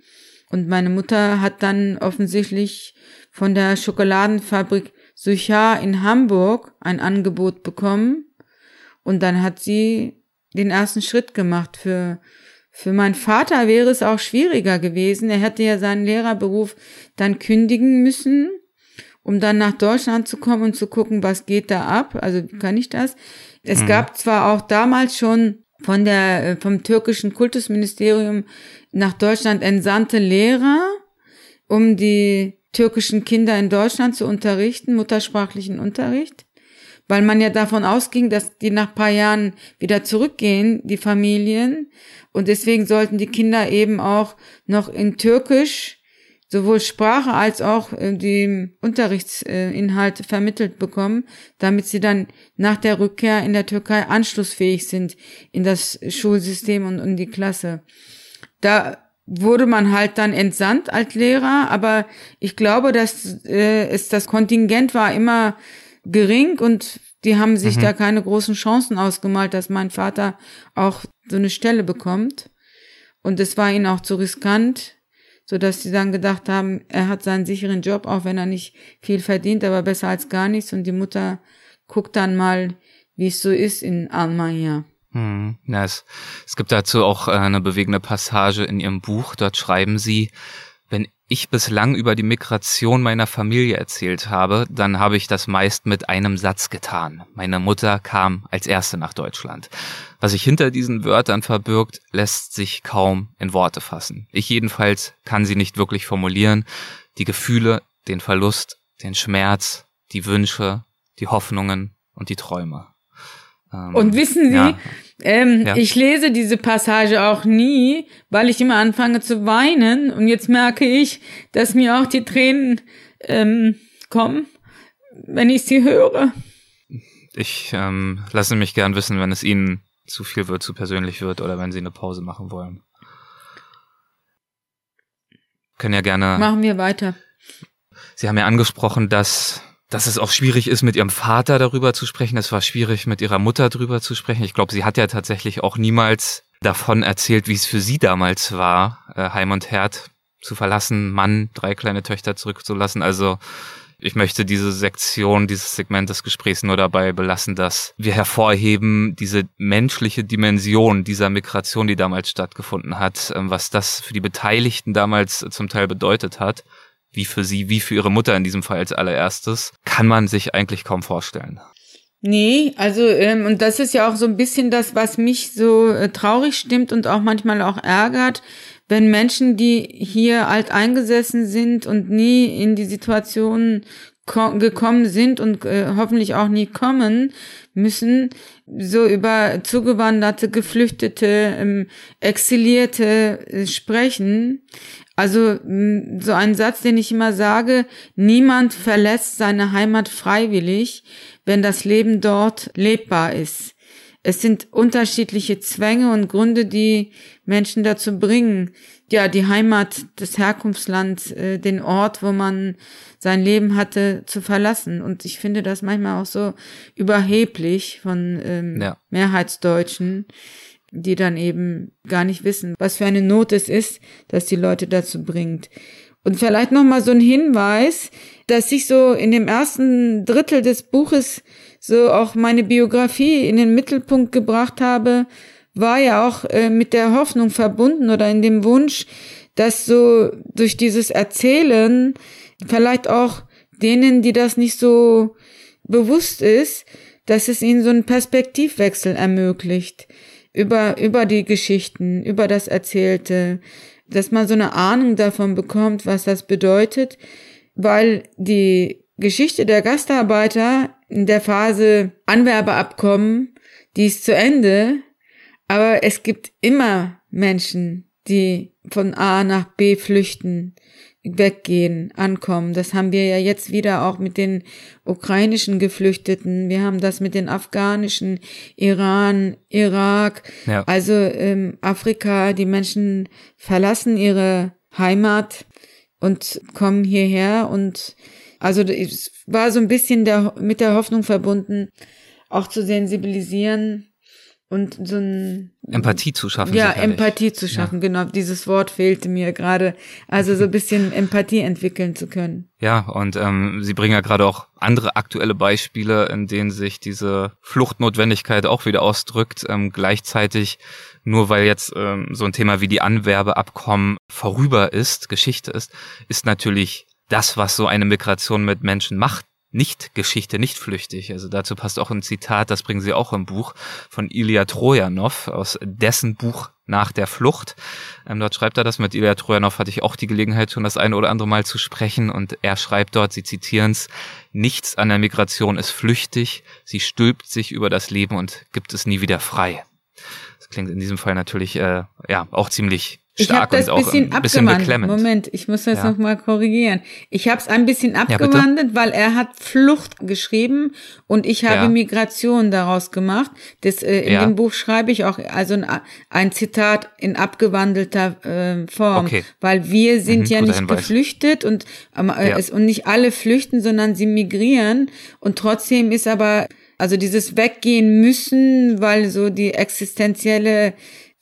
Und meine Mutter hat dann offensichtlich von der Schokoladenfabrik Suchar in Hamburg ein Angebot bekommen. Und dann hat sie den ersten Schritt gemacht. Für, für meinen Vater wäre es auch schwieriger gewesen. Er hätte ja seinen Lehrerberuf dann kündigen müssen, um dann nach Deutschland zu kommen und zu gucken, was geht da ab. Also kann ich das? Es mhm. gab zwar auch damals schon von der, äh, vom türkischen Kultusministerium nach Deutschland entsandte Lehrer, um die türkischen Kinder in Deutschland zu unterrichten, muttersprachlichen Unterricht, weil man ja davon ausging, dass die nach paar Jahren wieder zurückgehen, die Familien, und deswegen sollten die Kinder eben auch noch in Türkisch sowohl Sprache als auch äh, die Unterrichtsinhalte vermittelt bekommen, damit sie dann nach der Rückkehr in der Türkei anschlussfähig sind in das Schulsystem und in die Klasse. Da wurde man halt dann entsandt als Lehrer, aber ich glaube, dass äh, es das Kontingent war immer gering und die haben sich mhm. da keine großen Chancen ausgemalt, dass mein Vater auch so eine Stelle bekommt. Und es war ihnen auch zu riskant so dass sie dann gedacht haben, er hat seinen sicheren Job, auch wenn er nicht viel verdient, aber besser als gar nichts. Und die Mutter guckt dann mal, wie es so ist in Almania. Hm, es, es gibt dazu auch äh, eine bewegende Passage in ihrem Buch. Dort schreiben sie, ich bislang über die Migration meiner Familie erzählt habe, dann habe ich das meist mit einem Satz getan. Meine Mutter kam als erste nach Deutschland. Was sich hinter diesen Wörtern verbirgt, lässt sich kaum in Worte fassen. Ich jedenfalls kann sie nicht wirklich formulieren. Die Gefühle, den Verlust, den Schmerz, die Wünsche, die Hoffnungen und die Träume. Ähm, und wissen Sie, ja. Ähm, ja. ich lese diese Passage auch nie, weil ich immer anfange zu weinen und jetzt merke ich, dass mir auch die Tränen ähm, kommen, wenn ich sie höre. Ich ähm, lasse mich gern wissen, wenn es Ihnen zu viel wird, zu persönlich wird oder wenn Sie eine Pause machen wollen. Können ja gerne. Machen wir weiter. Sie haben ja angesprochen, dass dass es auch schwierig ist, mit ihrem Vater darüber zu sprechen. Es war schwierig, mit ihrer Mutter darüber zu sprechen. Ich glaube, sie hat ja tatsächlich auch niemals davon erzählt, wie es für sie damals war, äh, Heim und Herd zu verlassen, Mann, drei kleine Töchter zurückzulassen. Also ich möchte diese Sektion, dieses Segment des Gesprächs nur dabei belassen, dass wir hervorheben diese menschliche Dimension dieser Migration, die damals stattgefunden hat, ähm, was das für die Beteiligten damals zum Teil bedeutet hat wie für sie, wie für ihre Mutter in diesem Fall als allererstes, kann man sich eigentlich kaum vorstellen. Nee, also ähm, und das ist ja auch so ein bisschen das, was mich so äh, traurig stimmt und auch manchmal auch ärgert, wenn Menschen, die hier alt eingesessen sind und nie in die Situation gekommen sind und äh, hoffentlich auch nie kommen müssen, so über zugewanderte, geflüchtete, ähm, exilierte äh, sprechen. Also so ein Satz, den ich immer sage, niemand verlässt seine Heimat freiwillig, wenn das Leben dort lebbar ist. Es sind unterschiedliche Zwänge und Gründe, die Menschen dazu bringen, ja, die Heimat, das Herkunftsland, äh, den Ort, wo man sein Leben hatte, zu verlassen. Und ich finde das manchmal auch so überheblich von ähm, ja. Mehrheitsdeutschen, die dann eben gar nicht wissen, was für eine Not es ist, dass die Leute dazu bringt. Und vielleicht noch mal so ein Hinweis, dass ich so in dem ersten Drittel des Buches so auch meine Biografie in den Mittelpunkt gebracht habe, war ja auch äh, mit der Hoffnung verbunden oder in dem Wunsch, dass so durch dieses Erzählen vielleicht auch denen, die das nicht so bewusst ist, dass es ihnen so einen Perspektivwechsel ermöglicht über, über die Geschichten, über das Erzählte, dass man so eine Ahnung davon bekommt, was das bedeutet, weil die Geschichte der Gastarbeiter in der Phase Anwerbeabkommen, die ist zu Ende, aber es gibt immer Menschen, die von A nach B flüchten, weggehen, ankommen. Das haben wir ja jetzt wieder auch mit den ukrainischen Geflüchteten. Wir haben das mit den afghanischen, Iran, Irak. Ja. Also ähm, Afrika, die Menschen verlassen ihre Heimat und kommen hierher und also es war so ein bisschen der, mit der Hoffnung verbunden, auch zu sensibilisieren und so ein Empathie zu schaffen. Ja, sicherlich. Empathie zu schaffen, ja. genau. Dieses Wort fehlte mir gerade. Also so ein bisschen Empathie entwickeln zu können. Ja, und ähm, Sie bringen ja gerade auch andere aktuelle Beispiele, in denen sich diese Fluchtnotwendigkeit auch wieder ausdrückt. Ähm, gleichzeitig, nur weil jetzt ähm, so ein Thema wie die Anwerbeabkommen vorüber ist, Geschichte ist, ist natürlich das, was so eine Migration mit Menschen macht, nicht Geschichte, nicht flüchtig. Also dazu passt auch ein Zitat, das bringen sie auch im Buch von Ilya Trojanov aus dessen Buch nach der Flucht. Ähm, dort schreibt er das. Mit Ilya Trojanov hatte ich auch die Gelegenheit, schon das eine oder andere Mal zu sprechen. Und er schreibt dort, sie zitieren es, nichts an der Migration ist flüchtig, sie stülpt sich über das Leben und gibt es nie wieder frei. Das klingt in diesem Fall natürlich äh, ja auch ziemlich stark ich das und auch bisschen ein bisschen beklemmend. Moment, ich muss das ja. noch mal korrigieren. Ich habe es ein bisschen abgewandelt, ja, weil er hat Flucht geschrieben und ich habe ja. Migration daraus gemacht. Das äh, in dem Buch schreibe ich auch also ein, ein Zitat in abgewandelter äh, Form, okay. weil wir sind mhm, ja nicht Hinweis. geflüchtet und äh, es, und nicht alle flüchten, sondern sie migrieren und trotzdem ist aber also dieses Weggehen müssen, weil so die existenzielle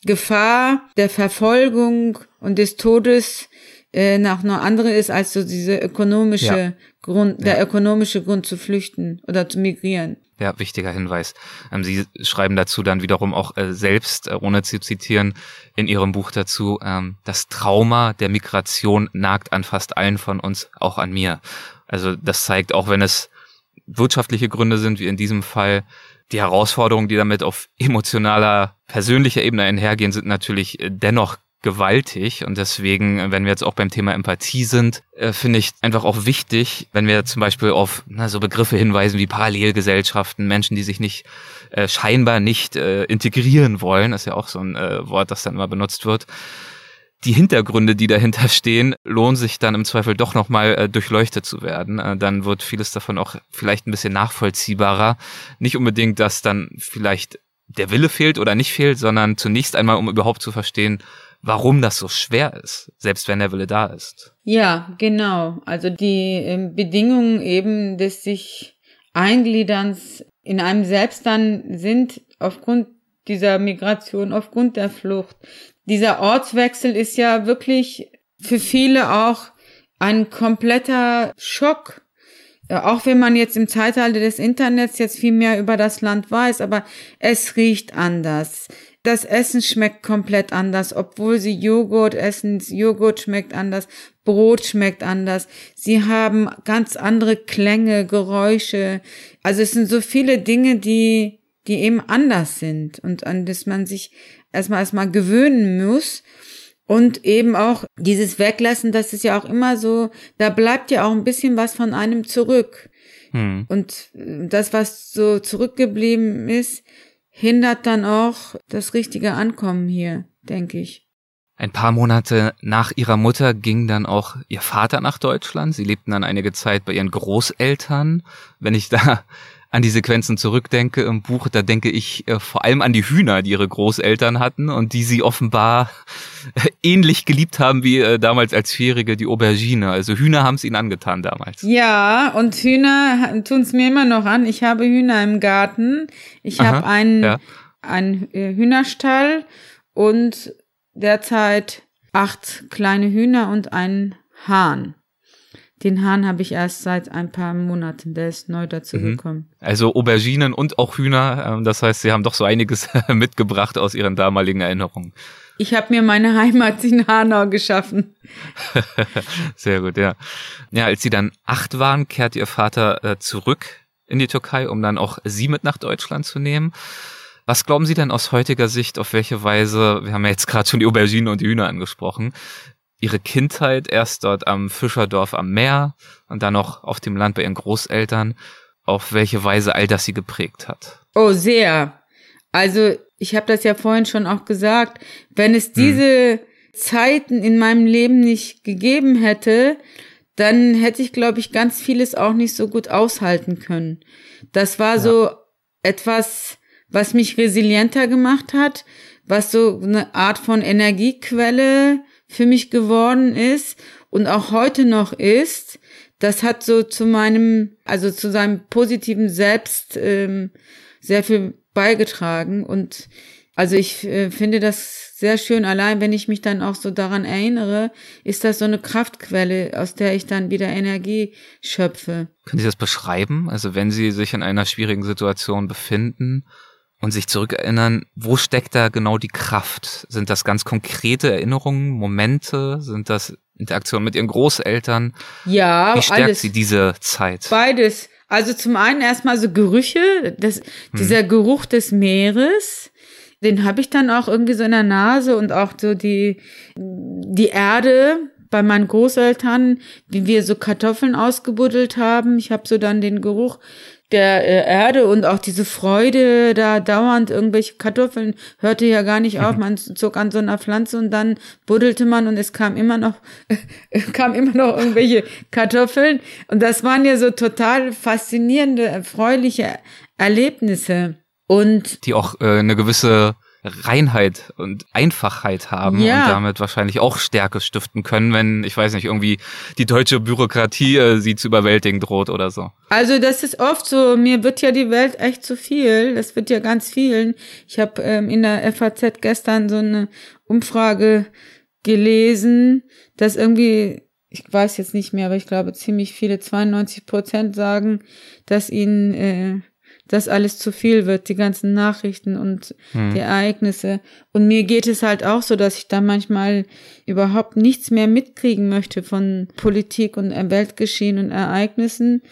Gefahr der Verfolgung und des Todes äh, nach einer andere ist als so diese ökonomische ja. Grund, der ja. ökonomische Grund zu flüchten oder zu migrieren. Ja, wichtiger Hinweis. Ähm, Sie schreiben dazu dann wiederum auch äh, selbst, äh, ohne zu zitieren, in Ihrem Buch dazu, ähm, das Trauma der Migration nagt an fast allen von uns, auch an mir. Also das zeigt, auch wenn es wirtschaftliche Gründe sind, wie in diesem Fall, die Herausforderungen, die damit auf emotionaler, persönlicher Ebene einhergehen, sind natürlich äh, dennoch gewaltig. Und deswegen, äh, wenn wir jetzt auch beim Thema Empathie sind, äh, finde ich einfach auch wichtig, wenn wir zum Beispiel auf na, so Begriffe hinweisen wie Parallelgesellschaften, Menschen, die sich nicht äh, scheinbar nicht äh, integrieren wollen, ist ja auch so ein äh, Wort, das dann immer benutzt wird, die Hintergründe, die dahinter stehen, lohnen sich dann im Zweifel doch nochmal äh, durchleuchtet zu werden. Äh, dann wird vieles davon auch vielleicht ein bisschen nachvollziehbarer. Nicht unbedingt, dass dann vielleicht der Wille fehlt oder nicht fehlt, sondern zunächst einmal, um überhaupt zu verstehen, warum das so schwer ist, selbst wenn der Wille da ist. Ja, genau. Also die äh, Bedingungen eben des sich Eingliederns in einem selbst dann sind aufgrund dieser Migration, aufgrund der Flucht, dieser Ortswechsel ist ja wirklich für viele auch ein kompletter Schock. Auch wenn man jetzt im Zeitalter des Internets jetzt viel mehr über das Land weiß, aber es riecht anders. Das Essen schmeckt komplett anders, obwohl sie Joghurt essen. Joghurt schmeckt anders, Brot schmeckt anders. Sie haben ganz andere Klänge, Geräusche. Also es sind so viele Dinge, die, die eben anders sind und an das man sich erstmal erstmal gewöhnen muss. Und eben auch dieses Weglassen, das ist ja auch immer so, da bleibt ja auch ein bisschen was von einem zurück. Hm. Und das, was so zurückgeblieben ist, hindert dann auch das richtige Ankommen hier, denke ich. Ein paar Monate nach ihrer Mutter ging dann auch ihr Vater nach Deutschland. Sie lebten dann einige Zeit bei ihren Großeltern. Wenn ich da an die Sequenzen zurückdenke im Buch, da denke ich äh, vor allem an die Hühner, die ihre Großeltern hatten und die sie offenbar äh, ähnlich geliebt haben wie äh, damals als Vierjährige die Aubergine. Also Hühner haben es ihnen angetan damals. Ja, und Hühner tun es mir immer noch an. Ich habe Hühner im Garten. Ich habe einen, ja. einen äh, Hühnerstall und derzeit acht kleine Hühner und einen Hahn. Den Hahn habe ich erst seit ein paar Monaten, der ist neu dazu mhm. gekommen. Also Auberginen und auch Hühner, ähm, das heißt, Sie haben doch so einiges mitgebracht aus Ihren damaligen Erinnerungen. Ich habe mir meine Heimat in Hanau geschaffen. Sehr gut, ja. Ja, als Sie dann acht waren, kehrt Ihr Vater äh, zurück in die Türkei, um dann auch Sie mit nach Deutschland zu nehmen. Was glauben Sie denn aus heutiger Sicht, auf welche Weise, wir haben ja jetzt gerade schon die Auberginen und die Hühner angesprochen, ihre Kindheit erst dort am Fischerdorf am Meer und dann noch auf dem Land bei ihren Großeltern, auf welche Weise all das sie geprägt hat. Oh, sehr. Also ich habe das ja vorhin schon auch gesagt, wenn es hm. diese hm. Zeiten in meinem Leben nicht gegeben hätte, dann hätte ich, glaube ich, ganz vieles auch nicht so gut aushalten können. Das war ja. so etwas, was mich resilienter gemacht hat, was so eine Art von Energiequelle für mich geworden ist und auch heute noch ist, das hat so zu meinem, also zu seinem positiven Selbst ähm, sehr viel beigetragen. Und also ich äh, finde das sehr schön. Allein wenn ich mich dann auch so daran erinnere, ist das so eine Kraftquelle, aus der ich dann wieder Energie schöpfe. Können Sie das beschreiben? Also wenn Sie sich in einer schwierigen Situation befinden und sich zurückerinnern, wo steckt da genau die Kraft? Sind das ganz konkrete Erinnerungen, Momente? Sind das Interaktionen mit Ihren Großeltern? Ja, Wie stärkt alles. Sie diese Zeit? Beides. Also zum einen erstmal so Gerüche, das, dieser Geruch des Meeres, den habe ich dann auch irgendwie so in der Nase und auch so die, die Erde bei meinen Großeltern, wie wir so Kartoffeln ausgebuddelt haben. Ich habe so dann den Geruch der äh, Erde und auch diese Freude, da dauernd irgendwelche Kartoffeln hörte ja gar nicht auf. Man zog an so einer Pflanze und dann buddelte man und es kam immer noch, kam immer noch irgendwelche Kartoffeln. Und das waren ja so total faszinierende, erfreuliche Erlebnisse. Und die auch äh, eine gewisse Reinheit und Einfachheit haben Ja. und damit wahrscheinlich auch Stärke stiften können, wenn, ich weiß nicht, irgendwie die deutsche Bürokratie äh, sie zu überwältigen droht oder so. Also das ist oft so, mir wird ja die Welt echt zu viel, das wird ja ganz vielen. Ich habe ähm, in der FAZ gestern so eine Umfrage gelesen, dass irgendwie, ich weiß jetzt nicht mehr, aber ich glaube ziemlich viele, 92 Prozent sagen, dass ihnen äh, das alles zu viel wird, die ganzen Nachrichten und die Ereignisse. Und mir geht es halt auch so, dass ich da manchmal überhaupt nichts mehr mitkriegen möchte von Politik und äh, Weltgeschehen und Ereignissen.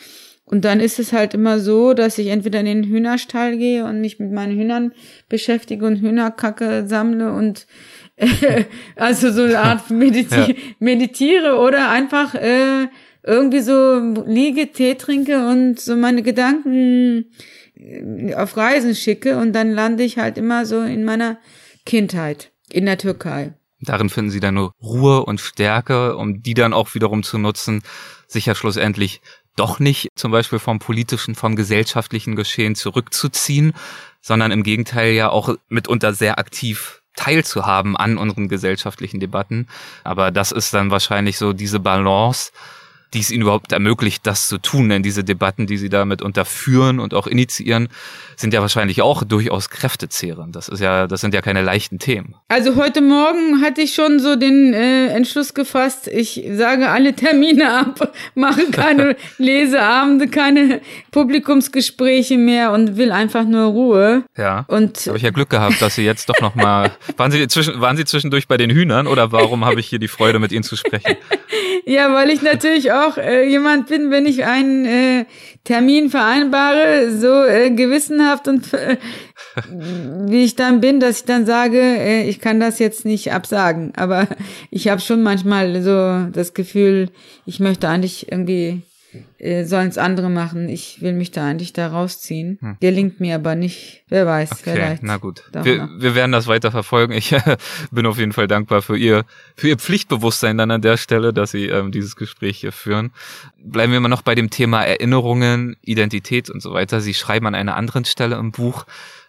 Und dann ist es halt immer so, dass ich entweder in den Hühnerstall gehe und mich mit meinen Hühnern beschäftige und Hühnerkacke sammle und also so eine Art mediti Ja. meditiere oder einfach äh, irgendwie so liege, Tee trinke und so meine Gedanken äh, auf Reisen schicke und dann lande ich halt immer so in meiner Kindheit in der Türkei. Darin finden sie dann nur Ruhe und Stärke, um die dann auch wiederum zu nutzen, sich ja schlussendlich doch nicht zum Beispiel vom politischen, vom gesellschaftlichen Geschehen zurückzuziehen, sondern im Gegenteil ja auch mitunter sehr aktiv teilzuhaben an unseren gesellschaftlichen Debatten. Aber das ist dann wahrscheinlich so diese Balance, die es ihnen überhaupt ermöglicht, das zu tun. Denn diese Debatten, die sie da mitunter führen und auch initiieren, sind ja wahrscheinlich auch durchaus kräftezehrend. Das ist ja, das sind ja keine leichten Themen. Also heute Morgen hatte ich schon so den äh, Entschluss gefasst, ich sage alle Termine ab, mache keine Leseabende, keine Publikumsgespräche mehr und will einfach nur Ruhe. Ja. Und Habe ich ja Glück gehabt, dass Sie jetzt doch noch mal waren Sie zwischen waren Sie zwischendurch bei den Hühnern oder warum habe ich hier die Freude mit Ihnen zu sprechen? Ja, weil ich natürlich auch äh, jemand bin, wenn ich einen äh, Termin vereinbare, so äh, gewissenhaft und äh, wie ich dann bin, dass ich dann sage, äh, ich kann das jetzt nicht absagen. Aber ich habe schon manchmal so das Gefühl, ich möchte eigentlich irgendwie äh, sollen es andere machen. Ich will mich da eigentlich da rausziehen. Gelingt mir aber nicht. Wer weiß, Okay, vielleicht. na gut. Wir, wir werden das weiter verfolgen. Ich äh, bin auf jeden Fall dankbar für Ihr für Ihr Pflichtbewusstsein dann an der Stelle, dass Sie ähm, dieses Gespräch hier führen. Bleiben wir mal noch bei dem Thema Erinnerungen, Identität und so weiter. Sie schreiben an einer anderen Stelle im Buch,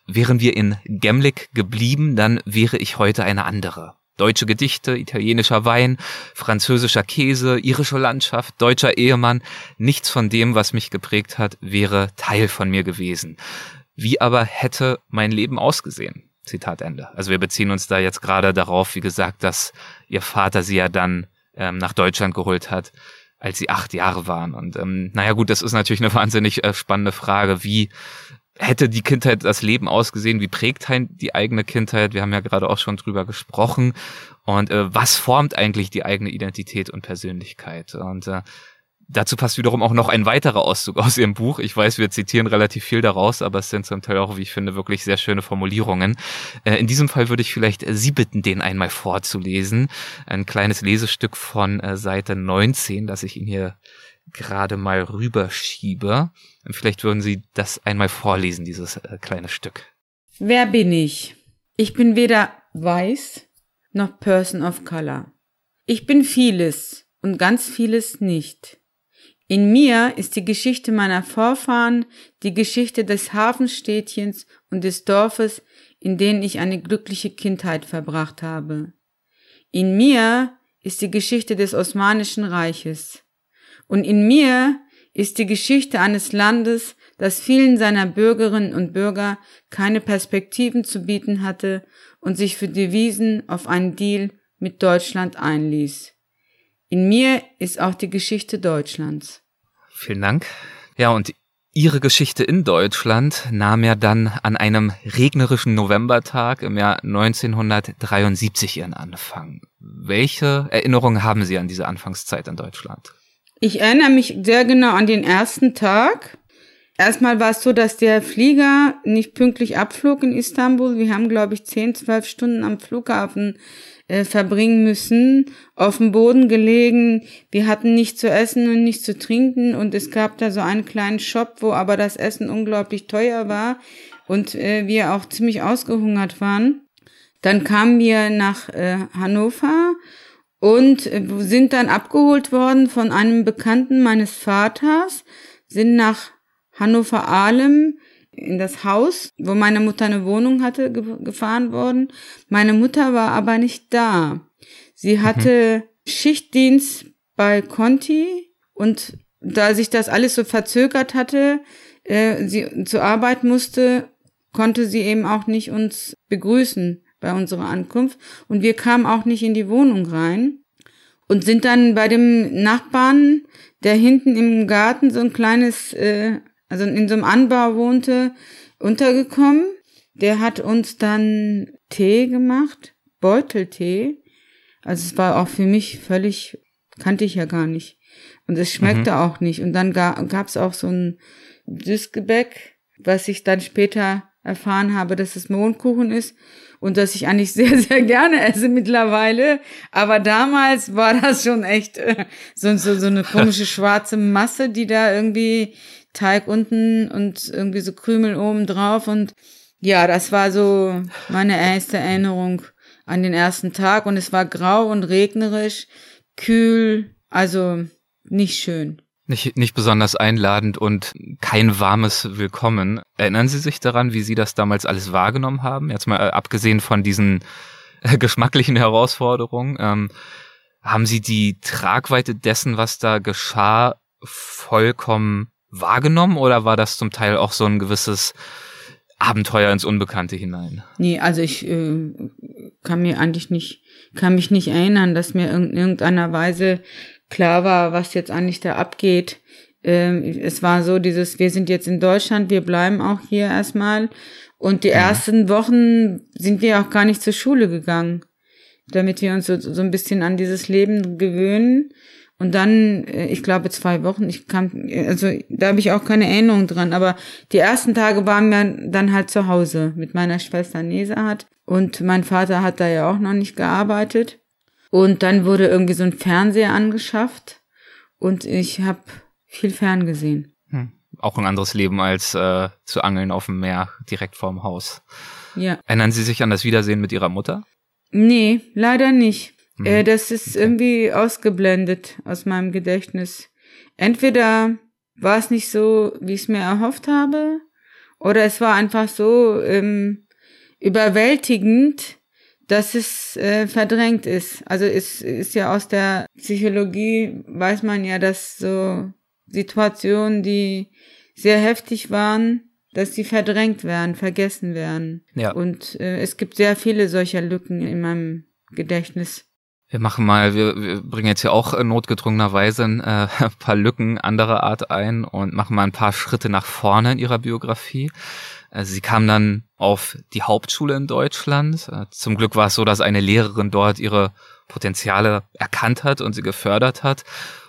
wären wir in Gemlik geblieben, dann wäre ich heute eine andere. Deutsche Gedichte, italienischer Wein, französischer Käse, irische Landschaft, deutscher Ehemann, nichts von dem, was mich geprägt hat, wäre Teil von mir gewesen. Wie aber hätte mein Leben ausgesehen? Zitat Ende. Also wir beziehen uns da jetzt gerade darauf, wie gesagt, dass ihr Vater sie ja dann ähm, nach Deutschland geholt hat, als sie acht Jahre waren. Und ähm, naja gut, das ist natürlich eine wahnsinnig äh, spannende Frage. Wie hätte die Kindheit das Leben ausgesehen? Wie prägt die eigene Kindheit? Wir haben ja gerade auch schon drüber gesprochen. Und äh, was formt eigentlich die eigene Identität und Persönlichkeit? Und äh, dazu passt wiederum auch noch ein weiterer Auszug aus Ihrem Buch. Ich weiß, wir zitieren relativ viel daraus, aber es sind zum Teil auch, wie ich finde, wirklich sehr schöne Formulierungen. Äh, in diesem Fall würde ich vielleicht äh, Sie bitten, den einmal vorzulesen. Ein kleines Lesestück von äh, Seite 19, das ich Ihnen hier gerade mal rüberschiebe. Und Vielleicht würden Sie das einmal vorlesen, dieses äh, kleine Stück. Wer bin ich? Ich bin weder weiß noch Person of Color. Ich bin vieles und ganz vieles nicht. In mir ist die Geschichte meiner Vorfahren, die Geschichte des Hafenstädtchens und des Dorfes, in denen ich eine glückliche Kindheit verbracht habe. In mir ist die Geschichte des Osmanischen Reiches. Und in mir ist die Geschichte eines Landes, das vielen seiner Bürgerinnen und Bürger keine Perspektiven zu bieten hatte und sich für Devisen auf einen Deal mit Deutschland einließ. In mir ist auch die Geschichte Deutschlands. Vielen Dank. Ja, und Ihre Geschichte in Deutschland nahm ja dann an einem regnerischen Novembertag im Jahr 1973 ihren Anfang. Welche Erinnerungen haben Sie an diese Anfangszeit in Deutschland? Ich erinnere mich sehr genau an den ersten Tag. Erstmal war es so, dass der Flieger nicht pünktlich abflog in Istanbul. Wir haben, glaube ich, zehn, zwölf Stunden am Flughafen äh, verbringen müssen, auf dem Boden gelegen. Wir hatten nichts zu essen und nichts zu trinken und es gab da so einen kleinen Shop, wo aber das Essen unglaublich teuer war und äh, wir auch ziemlich ausgehungert waren. Dann kamen wir nach äh, Hannover und äh, sind dann abgeholt worden von einem Bekannten meines Vaters, sind nach Hannover-Ahlem in das Haus, wo meine Mutter eine Wohnung hatte, ge gefahren worden. Meine Mutter war aber nicht da. Sie mhm. hatte mhm. Schichtdienst bei Conti und da sich das alles so verzögert hatte, äh, sie zur Arbeit musste, konnte sie eben auch nicht uns begrüßen bei unserer Ankunft und wir kamen auch nicht in die Wohnung rein und sind dann bei dem Nachbarn, der hinten im Garten so ein kleines äh, also in so einem Anbau wohnte, untergekommen. Der hat uns dann Tee gemacht, Beuteltee. Also es war auch für mich völlig, kannte ich ja gar nicht. Und es schmeckte mhm. auch nicht. Und dann gab es auch so ein Süßgebäck, was ich dann später erfahren habe, dass es Mondkuchen ist und dass ich eigentlich sehr, sehr gerne esse mittlerweile. Aber damals war das schon echt äh, so, so, so eine komische schwarze Masse, die da irgendwie Teig unten und irgendwie so Krümel oben drauf und ja, das war so meine erste Erinnerung an den ersten Tag und es war grau und regnerisch, kühl, also nicht schön. Nicht, nicht besonders einladend und kein warmes Willkommen. Erinnern Sie sich daran, wie Sie das damals alles wahrgenommen haben? Jetzt mal äh, abgesehen von diesen äh, geschmacklichen Herausforderungen. Ähm, haben Sie die Tragweite dessen, was da geschah, vollkommen wahrgenommen oder war das zum Teil auch so ein gewisses Abenteuer ins Unbekannte hinein? Nee, also ich äh, kann mir eigentlich nicht, kann mich nicht erinnern, dass mir in irgendeiner Weise klar war, was jetzt eigentlich da abgeht. Äh, es war so dieses, wir sind jetzt in Deutschland, wir bleiben auch hier erstmal. Und die ja. ersten Wochen sind wir auch gar nicht zur Schule gegangen, damit wir uns so, so ein bisschen an dieses Leben gewöhnen. Und dann, äh, ich glaube, zwei Wochen, ich kam, also da habe ich auch keine Erinnerung dran, aber die ersten Tage waren wir dann halt zu Hause mit meiner Schwester Nesahat und mein Vater hat da ja auch noch nicht gearbeitet. Und dann wurde irgendwie so ein Fernseher angeschafft und ich habe viel ferngesehen. Hm. Auch ein anderes Leben als äh, zu angeln auf dem Meer direkt vorm Haus. Ja. Erinnern Sie sich an das Wiedersehen mit Ihrer Mutter? Nee, leider nicht. Äh, mhm. das ist okay. irgendwie ausgeblendet aus meinem Gedächtnis. Entweder war es nicht so, wie ich es mir erhofft habe, oder es war einfach so ähm, überwältigend, dass es äh, verdrängt ist. Also es ist ja aus der Psychologie, weiß man ja, dass so Situationen, die sehr heftig waren, dass sie verdrängt werden, vergessen werden. Ja. Und äh, es gibt sehr viele solcher Lücken in meinem Gedächtnis. Wir machen mal, wir, wir bringen jetzt ja auch notgedrungenerweise ein äh, paar Lücken anderer Art ein und machen mal ein paar Schritte nach vorne in ihrer Biografie. Also sie kam dann auf die Hauptschule in Deutschland. Äh, zum Glück war es so, dass eine Lehrerin dort ihre Potenziale erkannt hat und sie gefördert hat.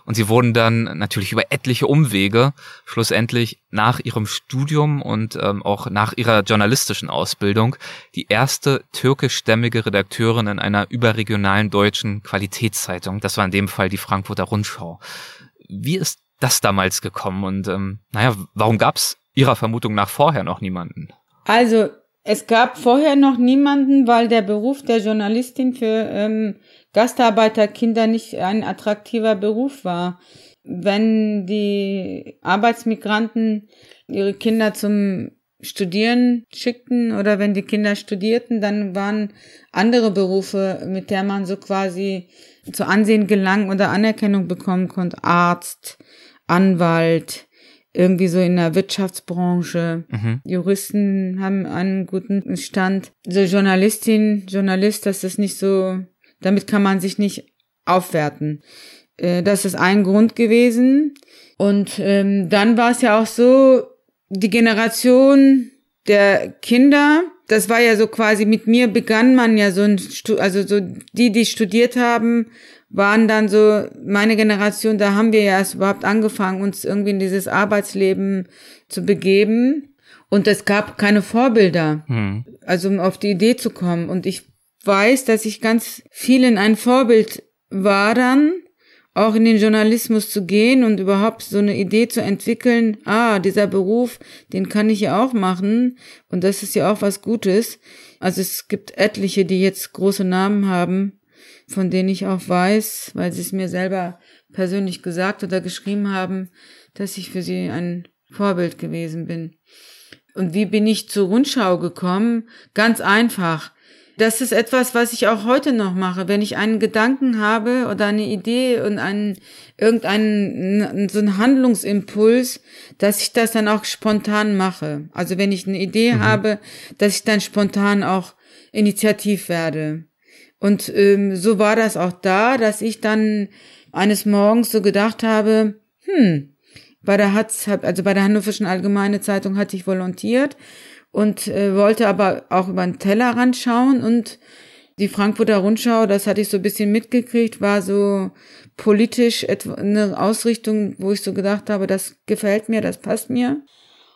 Und sie wurden dann natürlich über etliche Umwege schlussendlich nach ihrem Studium und ähm, auch nach ihrer journalistischen Ausbildung die erste türkischstämmige Redakteurin in einer überregionalen deutschen Qualitätszeitung. Das war in dem Fall die Frankfurter Rundschau. Wie ist das damals gekommen und ähm, naja, warum gab es Ihrer Vermutung nach vorher noch niemanden? Also es gab vorher noch niemanden, weil der Beruf der Journalistin für ähm, Gastarbeiterkinder nicht ein attraktiver Beruf war. Wenn die Arbeitsmigranten ihre Kinder zum studieren schickten oder wenn die Kinder studierten, dann waren andere Berufe, mit der man so quasi zu Ansehen gelangen oder Anerkennung bekommen konnte. Arzt, Anwalt, irgendwie so in der Wirtschaftsbranche. Mhm. Juristen haben einen guten Stand. So Journalistin, Journalist, das ist nicht so, damit kann man sich nicht aufwerten. Äh, das ist ein Grund gewesen. Und ähm, dann war es ja auch so, die Generation der Kinder, das war ja so quasi mit mir begann man ja so ein, also so die, die studiert haben, waren dann so meine Generation, da haben wir ja erst überhaupt angefangen, uns irgendwie in dieses Arbeitsleben zu begeben. Und es gab keine Vorbilder, hm. also um auf die Idee zu kommen. Und ich weiß, dass ich ganz vielen ein Vorbild war dann, auch in den Journalismus zu gehen und überhaupt so eine Idee zu entwickeln, ah, dieser Beruf, den kann ich ja auch machen und das ist ja auch was Gutes. Also es gibt etliche, die jetzt große Namen haben, von denen ich auch weiß, weil sie es mir selber persönlich gesagt oder geschrieben haben, dass ich für sie ein Vorbild gewesen bin. Und wie bin ich zur Rundschau gekommen? Ganz einfach. Das ist etwas, was ich auch heute noch mache. Wenn ich einen Gedanken habe oder eine Idee und einen, irgendeinen, so einen Handlungsimpuls, dass ich das dann auch spontan mache. Also wenn ich eine Idee mhm. habe, dass ich dann spontan auch initiativ werde. Und ähm, so war das auch da, dass ich dann eines Morgens so gedacht habe, hm, bei der Hatz, also bei der Hannoverschen Allgemeine Zeitung hatte ich volontiert und äh, wollte aber auch über den Tellerrand schauen und die Frankfurter Rundschau, das hatte ich so ein bisschen mitgekriegt, war so politisch eine Ausrichtung, wo ich so gedacht habe, das gefällt mir, das passt mir.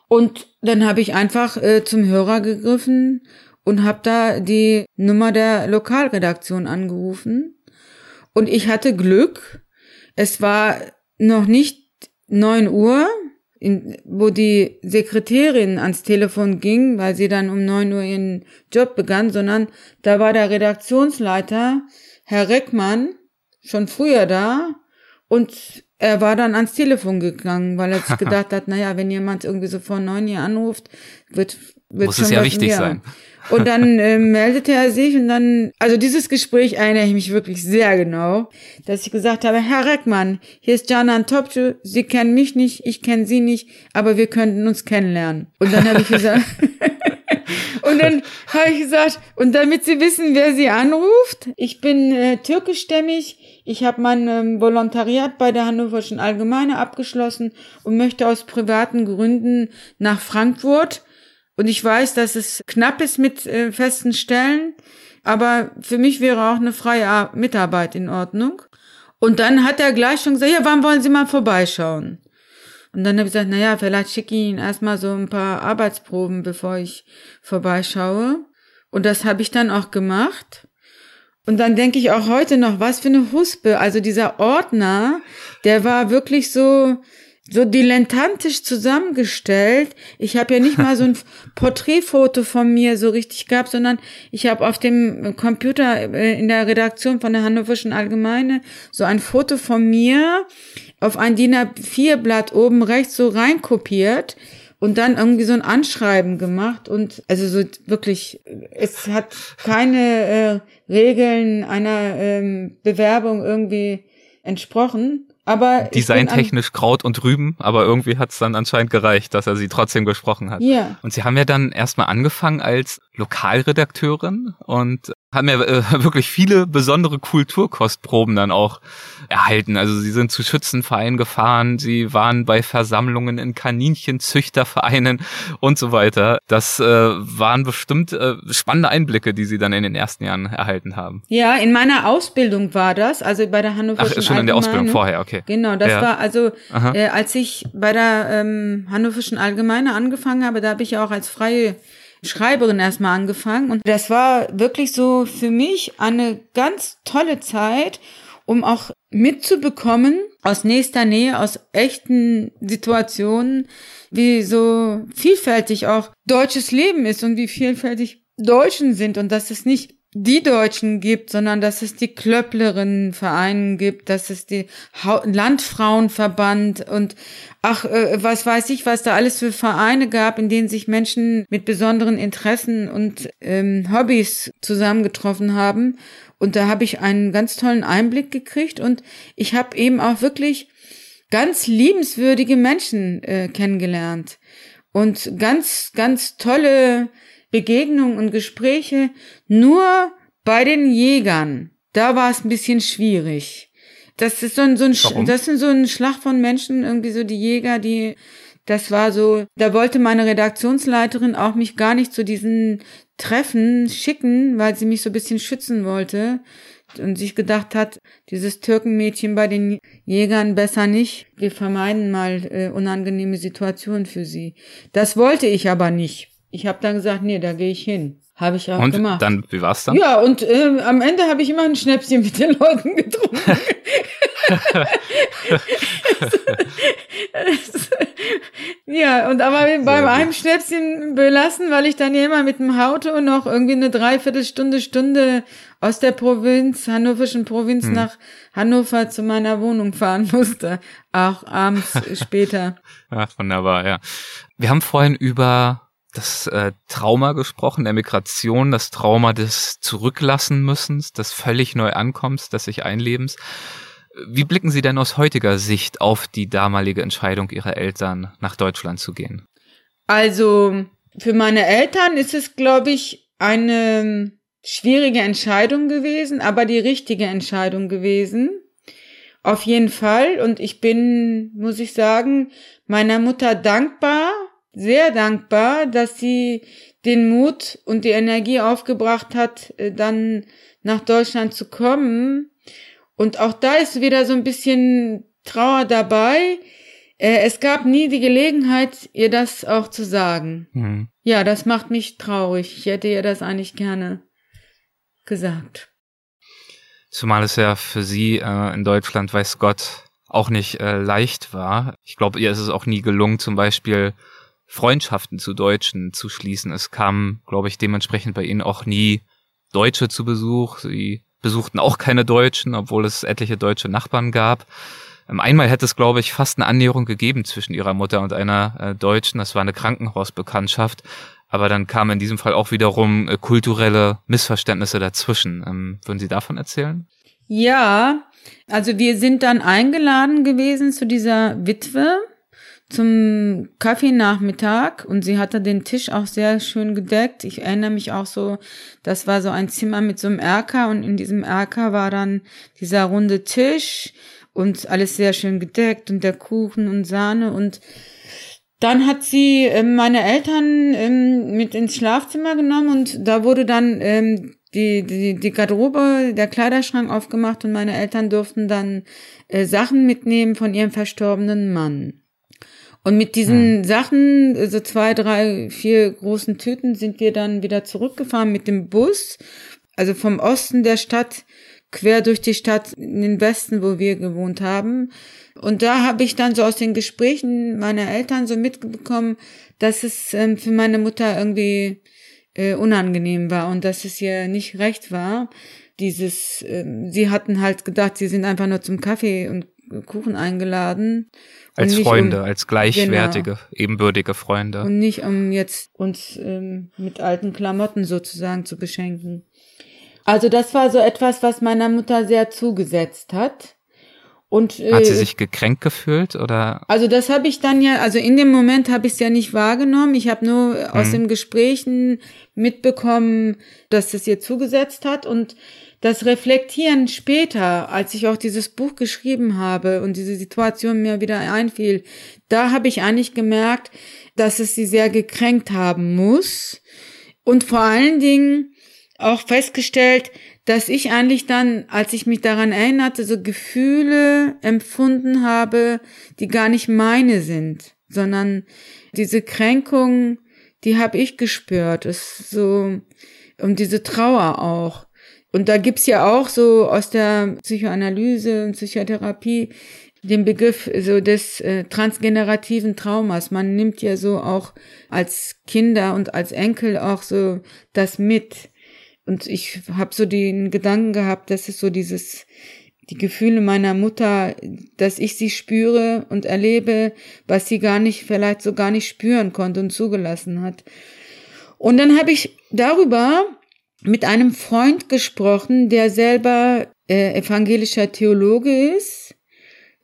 Und dann habe ich einfach äh, zum Hörer gegriffen und habe da die Nummer der Lokalredaktion angerufen. Und ich hatte Glück. Es war noch nicht neun Uhr, in, wo die Sekretärin ans Telefon ging, weil sie dann um neun Uhr ihren Job begann, sondern da war der Redaktionsleiter, Herr Reckmann, schon früher da und er war dann ans Telefon gegangen, weil er sich gedacht hat, naja, wenn jemand irgendwie so vor neun Uhr anruft, wird, wird Muss schon es ja was wichtig mehr. sein. Und dann äh, meldete er sich und dann, also dieses Gespräch erinnere ich mich wirklich sehr genau, dass ich gesagt habe, Herr Reckmann, hier ist Janan Topçu, Sie kennen mich nicht, ich kenne Sie nicht, aber wir könnten uns kennenlernen. Und dann habe ich gesagt, und dann habe ich gesagt, und damit Sie wissen, wer Sie anruft, ich bin äh, türkischstämmig, ich habe mein ähm, Volontariat bei der Hannoverschen Allgemeine abgeschlossen und möchte aus privaten Gründen nach Frankfurt und ich weiß, dass es knapp ist mit äh, festen Stellen, aber für mich wäre auch eine freie Mitarbeit in Ordnung. Und dann hat er gleich schon gesagt, ja, wann wollen Sie mal vorbeischauen? Und dann habe ich gesagt, na ja, vielleicht schicke ich Ihnen erstmal so ein paar Arbeitsproben, bevor ich vorbeischaue. Und das habe ich dann auch gemacht. Und dann denke ich auch heute noch, was für eine Huspe. Also dieser Ordner, der war wirklich so, so dilettantisch zusammengestellt. Ich habe ja nicht mal so ein Porträtfoto von mir so richtig gehabt, sondern ich habe auf dem Computer äh, in der Redaktion von der Hannoverschen Allgemeine so ein Foto von mir auf ein DIN A4 Blatt oben rechts so reinkopiert und dann irgendwie so ein Anschreiben gemacht und also so wirklich, es hat keine äh, Regeln einer ähm, Bewerbung irgendwie entsprochen. Aber Designtechnisch Kraut und Rüben, aber irgendwie hat es dann anscheinend gereicht, dass er sie trotzdem gesprochen hat. Ja. Und sie haben ja dann erstmal angefangen als Lokalredakteurin und haben ja äh, wirklich viele besondere Kulturkostproben dann auch erhalten. Also sie sind zu Schützenvereinen gefahren, sie waren bei Versammlungen in Kaninchenzüchtervereinen und so weiter. Das äh, waren bestimmt äh, spannende Einblicke, die sie dann in den ersten Jahren erhalten haben. Ja, in meiner Ausbildung war das, also bei der Hannoverschen Ach, schon in der Ausbildung vorher, okay. Genau, das Ja. war also, äh, als ich bei der ähm, Hannoverschen Allgemeine angefangen habe, da habe ich ja auch als freie Schreiberin erstmal angefangen. Und das war wirklich so für mich eine ganz tolle Zeit, um auch mitzubekommen aus nächster Nähe, aus echten Situationen, wie so vielfältig auch deutsches Leben ist und wie vielfältig Deutschen sind und dass es nicht die Deutschen gibt, sondern dass es die Klöpplerinnenvereine gibt, dass es die ha Landfrauenverband und ach, äh, was weiß ich, was da alles für Vereine gab, in denen sich Menschen mit besonderen Interessen und ähm, Hobbys zusammengetroffen haben. Und da habe ich einen ganz tollen Einblick gekriegt und ich habe eben auch wirklich ganz liebenswürdige Menschen äh, kennengelernt und ganz, ganz tolle Begegnungen und Gespräche nur bei den Jägern. Da war es ein bisschen schwierig. Das ist so ein, so ein, Warum? das sind so ein Schlag von Menschen, irgendwie so die Jäger, die, das war so, da wollte meine Redaktionsleiterin auch mich gar nicht zu diesen Treffen schicken, weil sie mich so ein bisschen schützen wollte und sich gedacht hat, dieses Türkenmädchen bei den Jägern besser nicht. Wir vermeiden mal äh, unangenehme Situationen für sie. Das wollte ich aber nicht. Ich habe dann gesagt, nee, da gehe ich hin. Habe ich auch und gemacht. Und dann, wie war's dann? Ja, und äh, am Ende habe ich immer ein Schnäpschen mit den Leuten getrunken. ja, und aber beim einem Schnäpschen belassen, weil ich dann immer mit dem Auto noch irgendwie eine Dreiviertelstunde, Stunde aus der Provinz, hannoverschen Provinz hm. nach Hannover zu meiner Wohnung fahren musste. Auch abends später. Ach, wunderbar, ja. Wir haben vorhin über das äh, Trauma gesprochen, der Migration, das Trauma des Zurücklassen müssens, des völlig neu Ankommens, des sich Einlebens. Wie blicken Sie denn aus heutiger Sicht auf die damalige Entscheidung Ihrer Eltern, nach Deutschland zu gehen? Also, für meine Eltern ist es, glaube ich, eine schwierige Entscheidung gewesen, aber die richtige Entscheidung gewesen. Auf jeden Fall. Und ich bin, muss ich sagen, meiner Mutter dankbar, sehr dankbar, dass sie den Mut und die Energie aufgebracht hat, äh, dann nach Deutschland zu kommen. Und auch da ist wieder so ein bisschen Trauer dabei. Äh, es gab nie die Gelegenheit, ihr das auch zu sagen. Mhm. Ja, das macht mich traurig. Ich hätte ihr das eigentlich gerne gesagt. Zumal es ja für sie äh, in Deutschland, weiß Gott, auch nicht äh, leicht war. Ich glaube, ihr ist es auch nie gelungen, zum Beispiel Freundschaften zu Deutschen zu schließen. Es kam, glaube ich, dementsprechend bei ihnen auch nie Deutsche zu Besuch. Sie besuchten auch keine Deutschen, obwohl es etliche deutsche Nachbarn gab. Ähm, einmal hätte es, glaube ich, fast eine Annäherung gegeben zwischen ihrer Mutter und einer äh, Deutschen. Das war eine Krankenhausbekanntschaft. Aber dann kamen in diesem Fall auch wiederum äh, kulturelle Missverständnisse dazwischen. Ähm, würden Sie davon erzählen? Ja, also wir sind dann eingeladen gewesen zu dieser Witwe zum Kaffeenachmittag und sie hatte den Tisch auch sehr schön gedeckt. Ich erinnere mich auch so, das war so ein Zimmer mit so einem Erker und in diesem Erker war dann dieser runde Tisch und alles sehr schön gedeckt und der Kuchen und Sahne und dann hat sie ähm, meine Eltern ähm, mit ins Schlafzimmer genommen und da wurde dann ähm, die, die, die Garderobe, der Kleiderschrank aufgemacht und meine Eltern durften dann äh, Sachen mitnehmen von ihrem verstorbenen Mann. Und mit diesen hm. Sachen, so zwei, drei, vier großen Tüten, sind wir dann wieder zurückgefahren mit dem Bus. Also vom Osten der Stadt quer durch die Stadt in den Westen, wo wir gewohnt haben. Und da habe ich dann so aus den Gesprächen meiner Eltern so mitbekommen, dass es ähm, für meine Mutter irgendwie äh, unangenehm war und dass es ihr nicht recht war. Dieses, äh, sie hatten halt gedacht, sie sind einfach nur zum Kaffee und Kuchen eingeladen. Als Freunde, um, als gleichwertige, genau. ebenbürtige Freunde. Und nicht um jetzt uns ähm, mit alten Klamotten sozusagen zu beschenken. Also das war so etwas, was meiner Mutter sehr zugesetzt hat. Und, äh, hat sie sich gekränkt gefühlt oder? Also das habe ich dann ja, also in dem Moment habe ich es ja nicht wahrgenommen. Ich habe nur hm. aus den Gesprächen mitbekommen, dass es ihr zugesetzt hat und das Reflektieren später, als ich auch dieses Buch geschrieben habe und diese Situation mir wieder einfiel, da habe ich eigentlich gemerkt, dass es sie sehr gekränkt haben muss und vor allen Dingen auch festgestellt, dass ich eigentlich dann, als ich mich daran erinnerte, so Gefühle empfunden habe, die gar nicht meine sind, sondern diese Kränkung, die habe ich gespürt, ist so und diese Trauer auch. Und da gibt's ja auch so aus der Psychoanalyse und Psychotherapie den Begriff so des äh, transgenerativen Traumas. Man nimmt ja so auch als Kinder und als Enkel auch so das mit. Und ich habe so den Gedanken gehabt, dass es so dieses, die Gefühle meiner Mutter, dass ich sie spüre und erlebe, was sie gar nicht, vielleicht so gar nicht spüren konnte und zugelassen hat. Und dann habe ich darüber mit einem Freund gesprochen, der selber äh, evangelischer Theologe ist.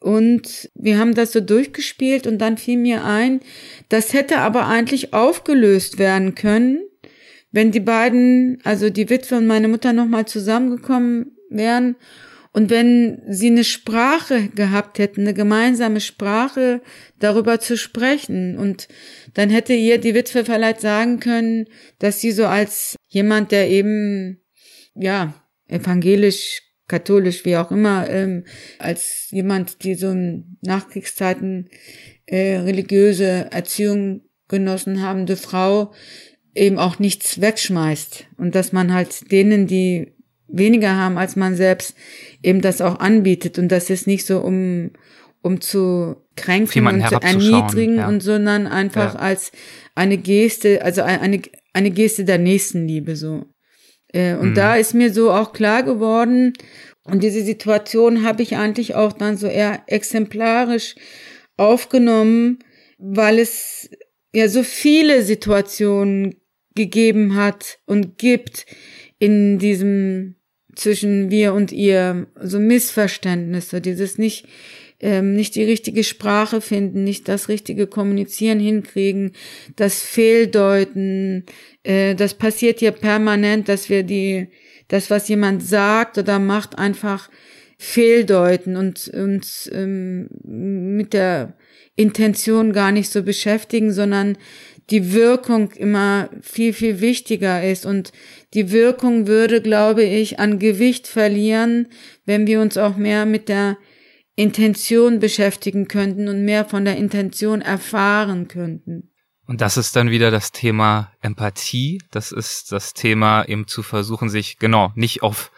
Und wir haben das so durchgespielt und dann fiel mir ein, das hätte aber eigentlich aufgelöst werden können, wenn die beiden, also die Witwe und meine Mutter nochmal zusammengekommen wären und wenn sie eine Sprache gehabt hätten, eine gemeinsame Sprache, darüber zu sprechen. Und dann hätte ihr die Witwe vielleicht sagen können, dass sie so als jemand, der eben, ja, evangelisch, katholisch, wie auch immer, ähm, als jemand, die so in Nachkriegszeiten äh, religiöse Erziehung genossen habende Frau, eben auch nichts wegschmeißt. Und dass man halt denen, die weniger haben als man selbst, eben das auch anbietet und das ist nicht so um um zu kränken und zu erniedrigen ja. und sondern einfach ja. als eine Geste, also eine eine Geste der Nächstenliebe so. Äh, und mhm. da ist mir so auch klar geworden und diese Situation habe ich eigentlich auch dann so eher exemplarisch aufgenommen, weil es ja so viele Situationen gegeben hat und gibt in diesem zwischen wir und ihr, so Missverständnisse, dieses nicht, ähm, nicht die richtige Sprache finden, nicht das richtige Kommunizieren hinkriegen, das Fehldeuten, äh, das passiert hier permanent, dass wir die, das, was jemand sagt oder macht, einfach fehldeuten und uns ähm, mit der Intention gar nicht so beschäftigen, sondern die Wirkung immer viel, viel wichtiger ist. Und die Wirkung würde, glaube ich, an Gewicht verlieren, wenn wir uns auch mehr mit der Intention beschäftigen könnten und mehr von der Intention erfahren könnten. Und das ist dann wieder das Thema Empathie. Das ist das Thema eben zu versuchen, sich genau nicht auf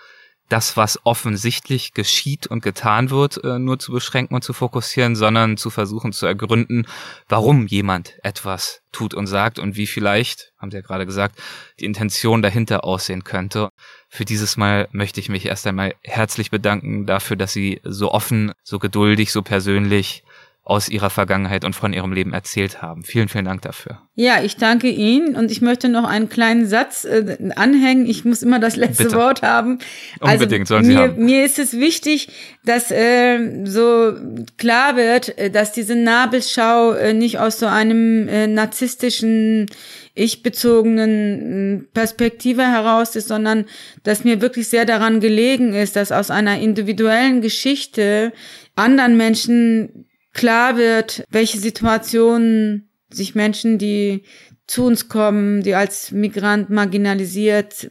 das, was offensichtlich geschieht und getan wird, äh, nur zu beschränken und zu fokussieren, sondern zu versuchen zu ergründen, warum jemand etwas tut und sagt und wie vielleicht, haben Sie ja gerade gesagt, die Intention dahinter aussehen könnte. Für dieses Mal möchte ich mich erst einmal herzlich bedanken dafür, dass Sie so offen, so geduldig, so persönlich aus ihrer Vergangenheit und von ihrem Leben erzählt haben. Vielen, vielen Dank dafür. Ja, ich danke Ihnen und ich möchte noch einen kleinen Satz äh, anhängen. Ich muss immer das letzte Bitte. Wort haben. Also Unbedingt sollen Sie mir, haben. Mir ist es wichtig, dass äh, so klar wird, äh, dass diese Nabelschau äh, nicht aus so einem äh, narzisstischen ich-bezogenen Perspektive heraus ist, sondern dass mir wirklich sehr daran gelegen ist, dass aus einer individuellen Geschichte anderen Menschen klar wird, welche Situationen sich Menschen, die zu uns kommen, die als Migrant marginalisiert,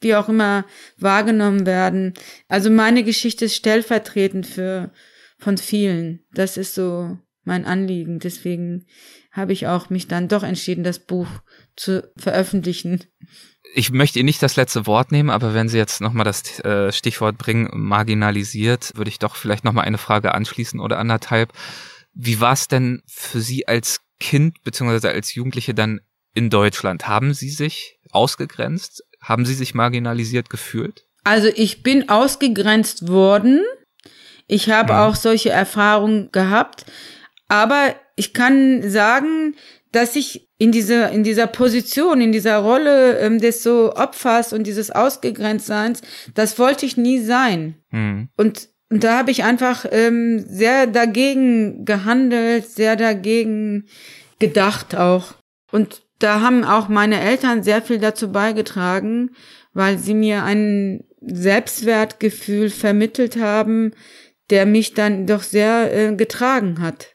wie auch immer wahrgenommen werden. Also meine Geschichte ist stellvertretend für von vielen. Das ist so mein Anliegen. Deswegen habe ich auch mich dann doch entschieden, das Buch zu veröffentlichen ich möchte Ihnen nicht das letzte Wort nehmen, aber wenn Sie jetzt nochmal das äh, Stichwort bringen, marginalisiert, würde ich doch vielleicht nochmal eine Frage anschließen oder anderthalb. Wie war es denn für Sie als Kind beziehungsweise als Jugendliche dann in Deutschland? Haben Sie sich ausgegrenzt? Haben Sie sich marginalisiert gefühlt? Also ich bin ausgegrenzt worden. Ich habe ja. auch solche Erfahrungen gehabt. Aber ich kann sagen, dass ich in dieser, in dieser Position, in dieser Rolle ähm, des so Opfers und dieses Ausgegrenztseins, das wollte ich nie sein. Mhm. Und, und da habe ich einfach ähm, sehr dagegen gehandelt, sehr dagegen gedacht auch. Und da haben auch meine Eltern sehr viel dazu beigetragen, weil sie mir ein Selbstwertgefühl vermittelt haben, der mich dann doch sehr äh, getragen hat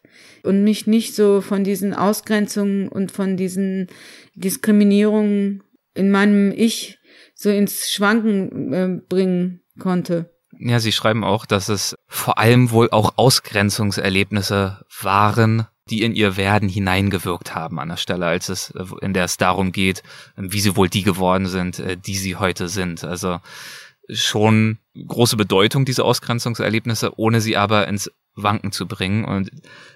und mich nicht so von diesen Ausgrenzungen und von diesen Diskriminierungen in meinem Ich so ins Schwanken äh, bringen konnte. Ja, Sie schreiben auch, dass es vor allem wohl auch Ausgrenzungserlebnisse waren, die in ihr Werden hineingewirkt haben an der Stelle, als es, in der es darum geht, wie sie wohl die geworden sind, äh, die sie heute sind. Also schon große Bedeutung, diese Ausgrenzungserlebnisse, ohne sie aber ins Wanken zu bringen. Und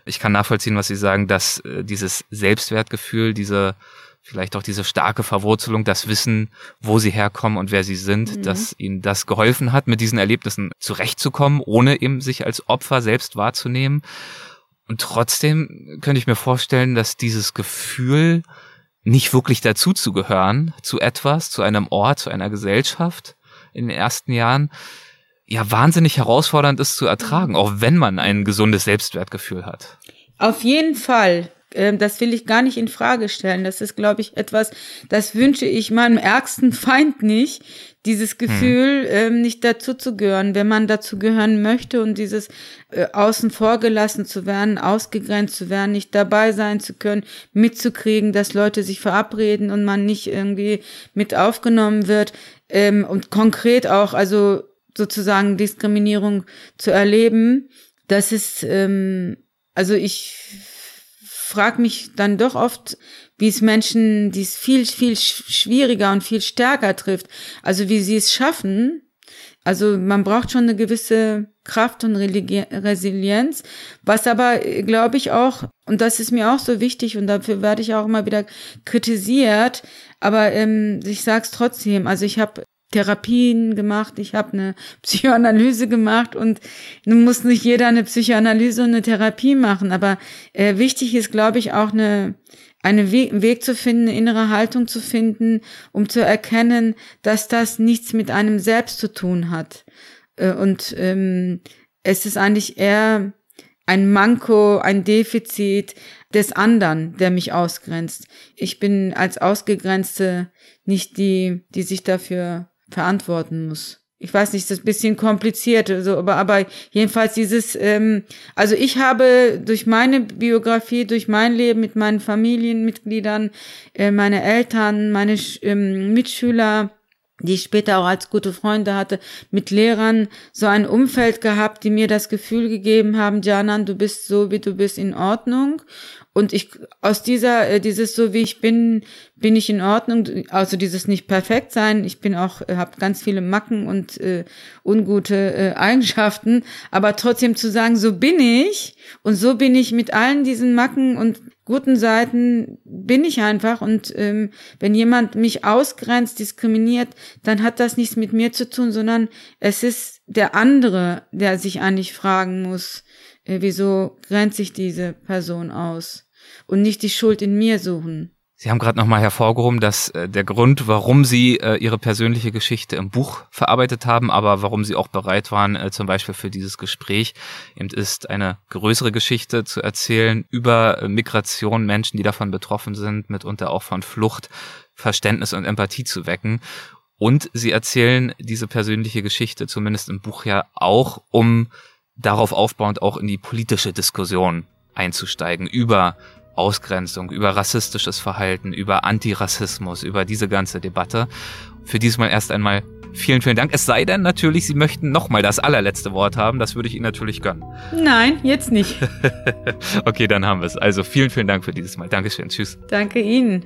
ich kann nachvollziehen, was Sie sagen, dass äh, dieses Selbstwertgefühl, diese vielleicht auch diese starke Verwurzelung, das Wissen, wo sie herkommen und wer sie sind, mhm. dass ihnen das geholfen hat, mit diesen Erlebnissen zurechtzukommen, ohne eben sich als Opfer selbst wahrzunehmen. Und trotzdem könnte ich mir vorstellen, dass dieses Gefühl, nicht wirklich dazuzugehören, zu etwas, zu einem Ort, zu einer Gesellschaft in den ersten Jahren, ja wahnsinnig herausfordernd ist zu ertragen, auch wenn man ein gesundes Selbstwertgefühl hat. Auf jeden Fall. Ähm, das will ich gar nicht in Frage stellen. Das ist, glaube ich, etwas, das wünsche ich meinem ärgsten Feind nicht. Dieses Gefühl, hm. nicht dazu zu gehören, wenn man dazu gehören möchte und dieses äh, außen vor gelassen zu werden, ausgegrenzt zu werden, nicht dabei sein zu können, mitzukriegen, dass Leute sich verabreden und man nicht irgendwie mit aufgenommen wird ähm, und konkret auch, also sozusagen Diskriminierung zu erleben. Das ist, ähm, also ich frage mich dann doch oft, wie es Menschen, die es viel, viel schwieriger und viel stärker trifft, also wie sie es schaffen. Also man braucht schon eine gewisse Kraft und Resilienz, was aber, glaube ich, auch, und das ist mir auch so wichtig und dafür werde ich auch immer wieder kritisiert, aber ähm, ich sage es trotzdem, also ich habe Therapien gemacht, ich habe eine Psychoanalyse gemacht und nun muss nicht jeder eine Psychoanalyse und eine Therapie machen, aber äh, wichtig ist, glaube ich, auch eine einen Weg, zu finden, eine innere Haltung zu finden, um zu erkennen, dass das nichts mit einem selbst zu tun hat. Äh, und ähm, es ist eigentlich eher ein Manko, ein Defizit des anderen, der mich ausgrenzt. Ich bin als Ausgegrenzte nicht die, die sich dafür verantworten muss. Ich weiß nicht, das ist ein bisschen kompliziert, also, aber, aber jedenfalls dieses, ähm, also ich habe durch meine Biografie, durch mein Leben mit meinen Familienmitgliedern, äh, meine Eltern, meine ähm, Mitschüler, die ich später auch als gute Freunde hatte, mit Lehrern so ein Umfeld gehabt, die mir das Gefühl gegeben haben, Janan, du bist so, wie du bist, in Ordnung. Und ich aus dieser äh, dieses so wie ich bin bin ich in Ordnung. Also dieses nicht perfekt sein. Ich bin auch äh, habe ganz viele Macken und äh, ungute äh, Eigenschaften, aber trotzdem zu sagen, so bin ich und so bin ich mit allen diesen Macken und guten Seiten bin ich einfach und ähm, wenn jemand mich ausgrenzt, diskriminiert, dann hat das nichts mit mir zu tun, sondern es ist der andere, der sich eigentlich fragen muss, wieso grenze ich diese Person aus und nicht die Schuld in mir suchen. Sie haben gerade nochmal hervorgehoben, dass äh, der Grund, warum Sie äh, Ihre persönliche Geschichte im Buch verarbeitet haben, aber warum Sie auch bereit waren, äh, zum Beispiel für dieses Gespräch, eben ist, eine größere Geschichte zu erzählen über äh, Migration, Menschen, die davon betroffen sind, mitunter auch von Flucht, Verständnis und Empathie zu wecken. Und Sie erzählen diese persönliche Geschichte zumindest im Buch ja auch, um darauf aufbauend auch in die politische Diskussion einzusteigen über Ausgrenzung, über rassistisches Verhalten, über Antirassismus, über diese ganze Debatte. Für diesmal erst einmal vielen, vielen Dank. Es sei denn natürlich, Sie möchten nochmal das allerletzte Wort haben. Das würde ich Ihnen natürlich gönnen. Nein, jetzt nicht. okay, dann haben wir es. Also vielen, vielen Dank für dieses Mal. Dankeschön. Tschüss. Danke Ihnen.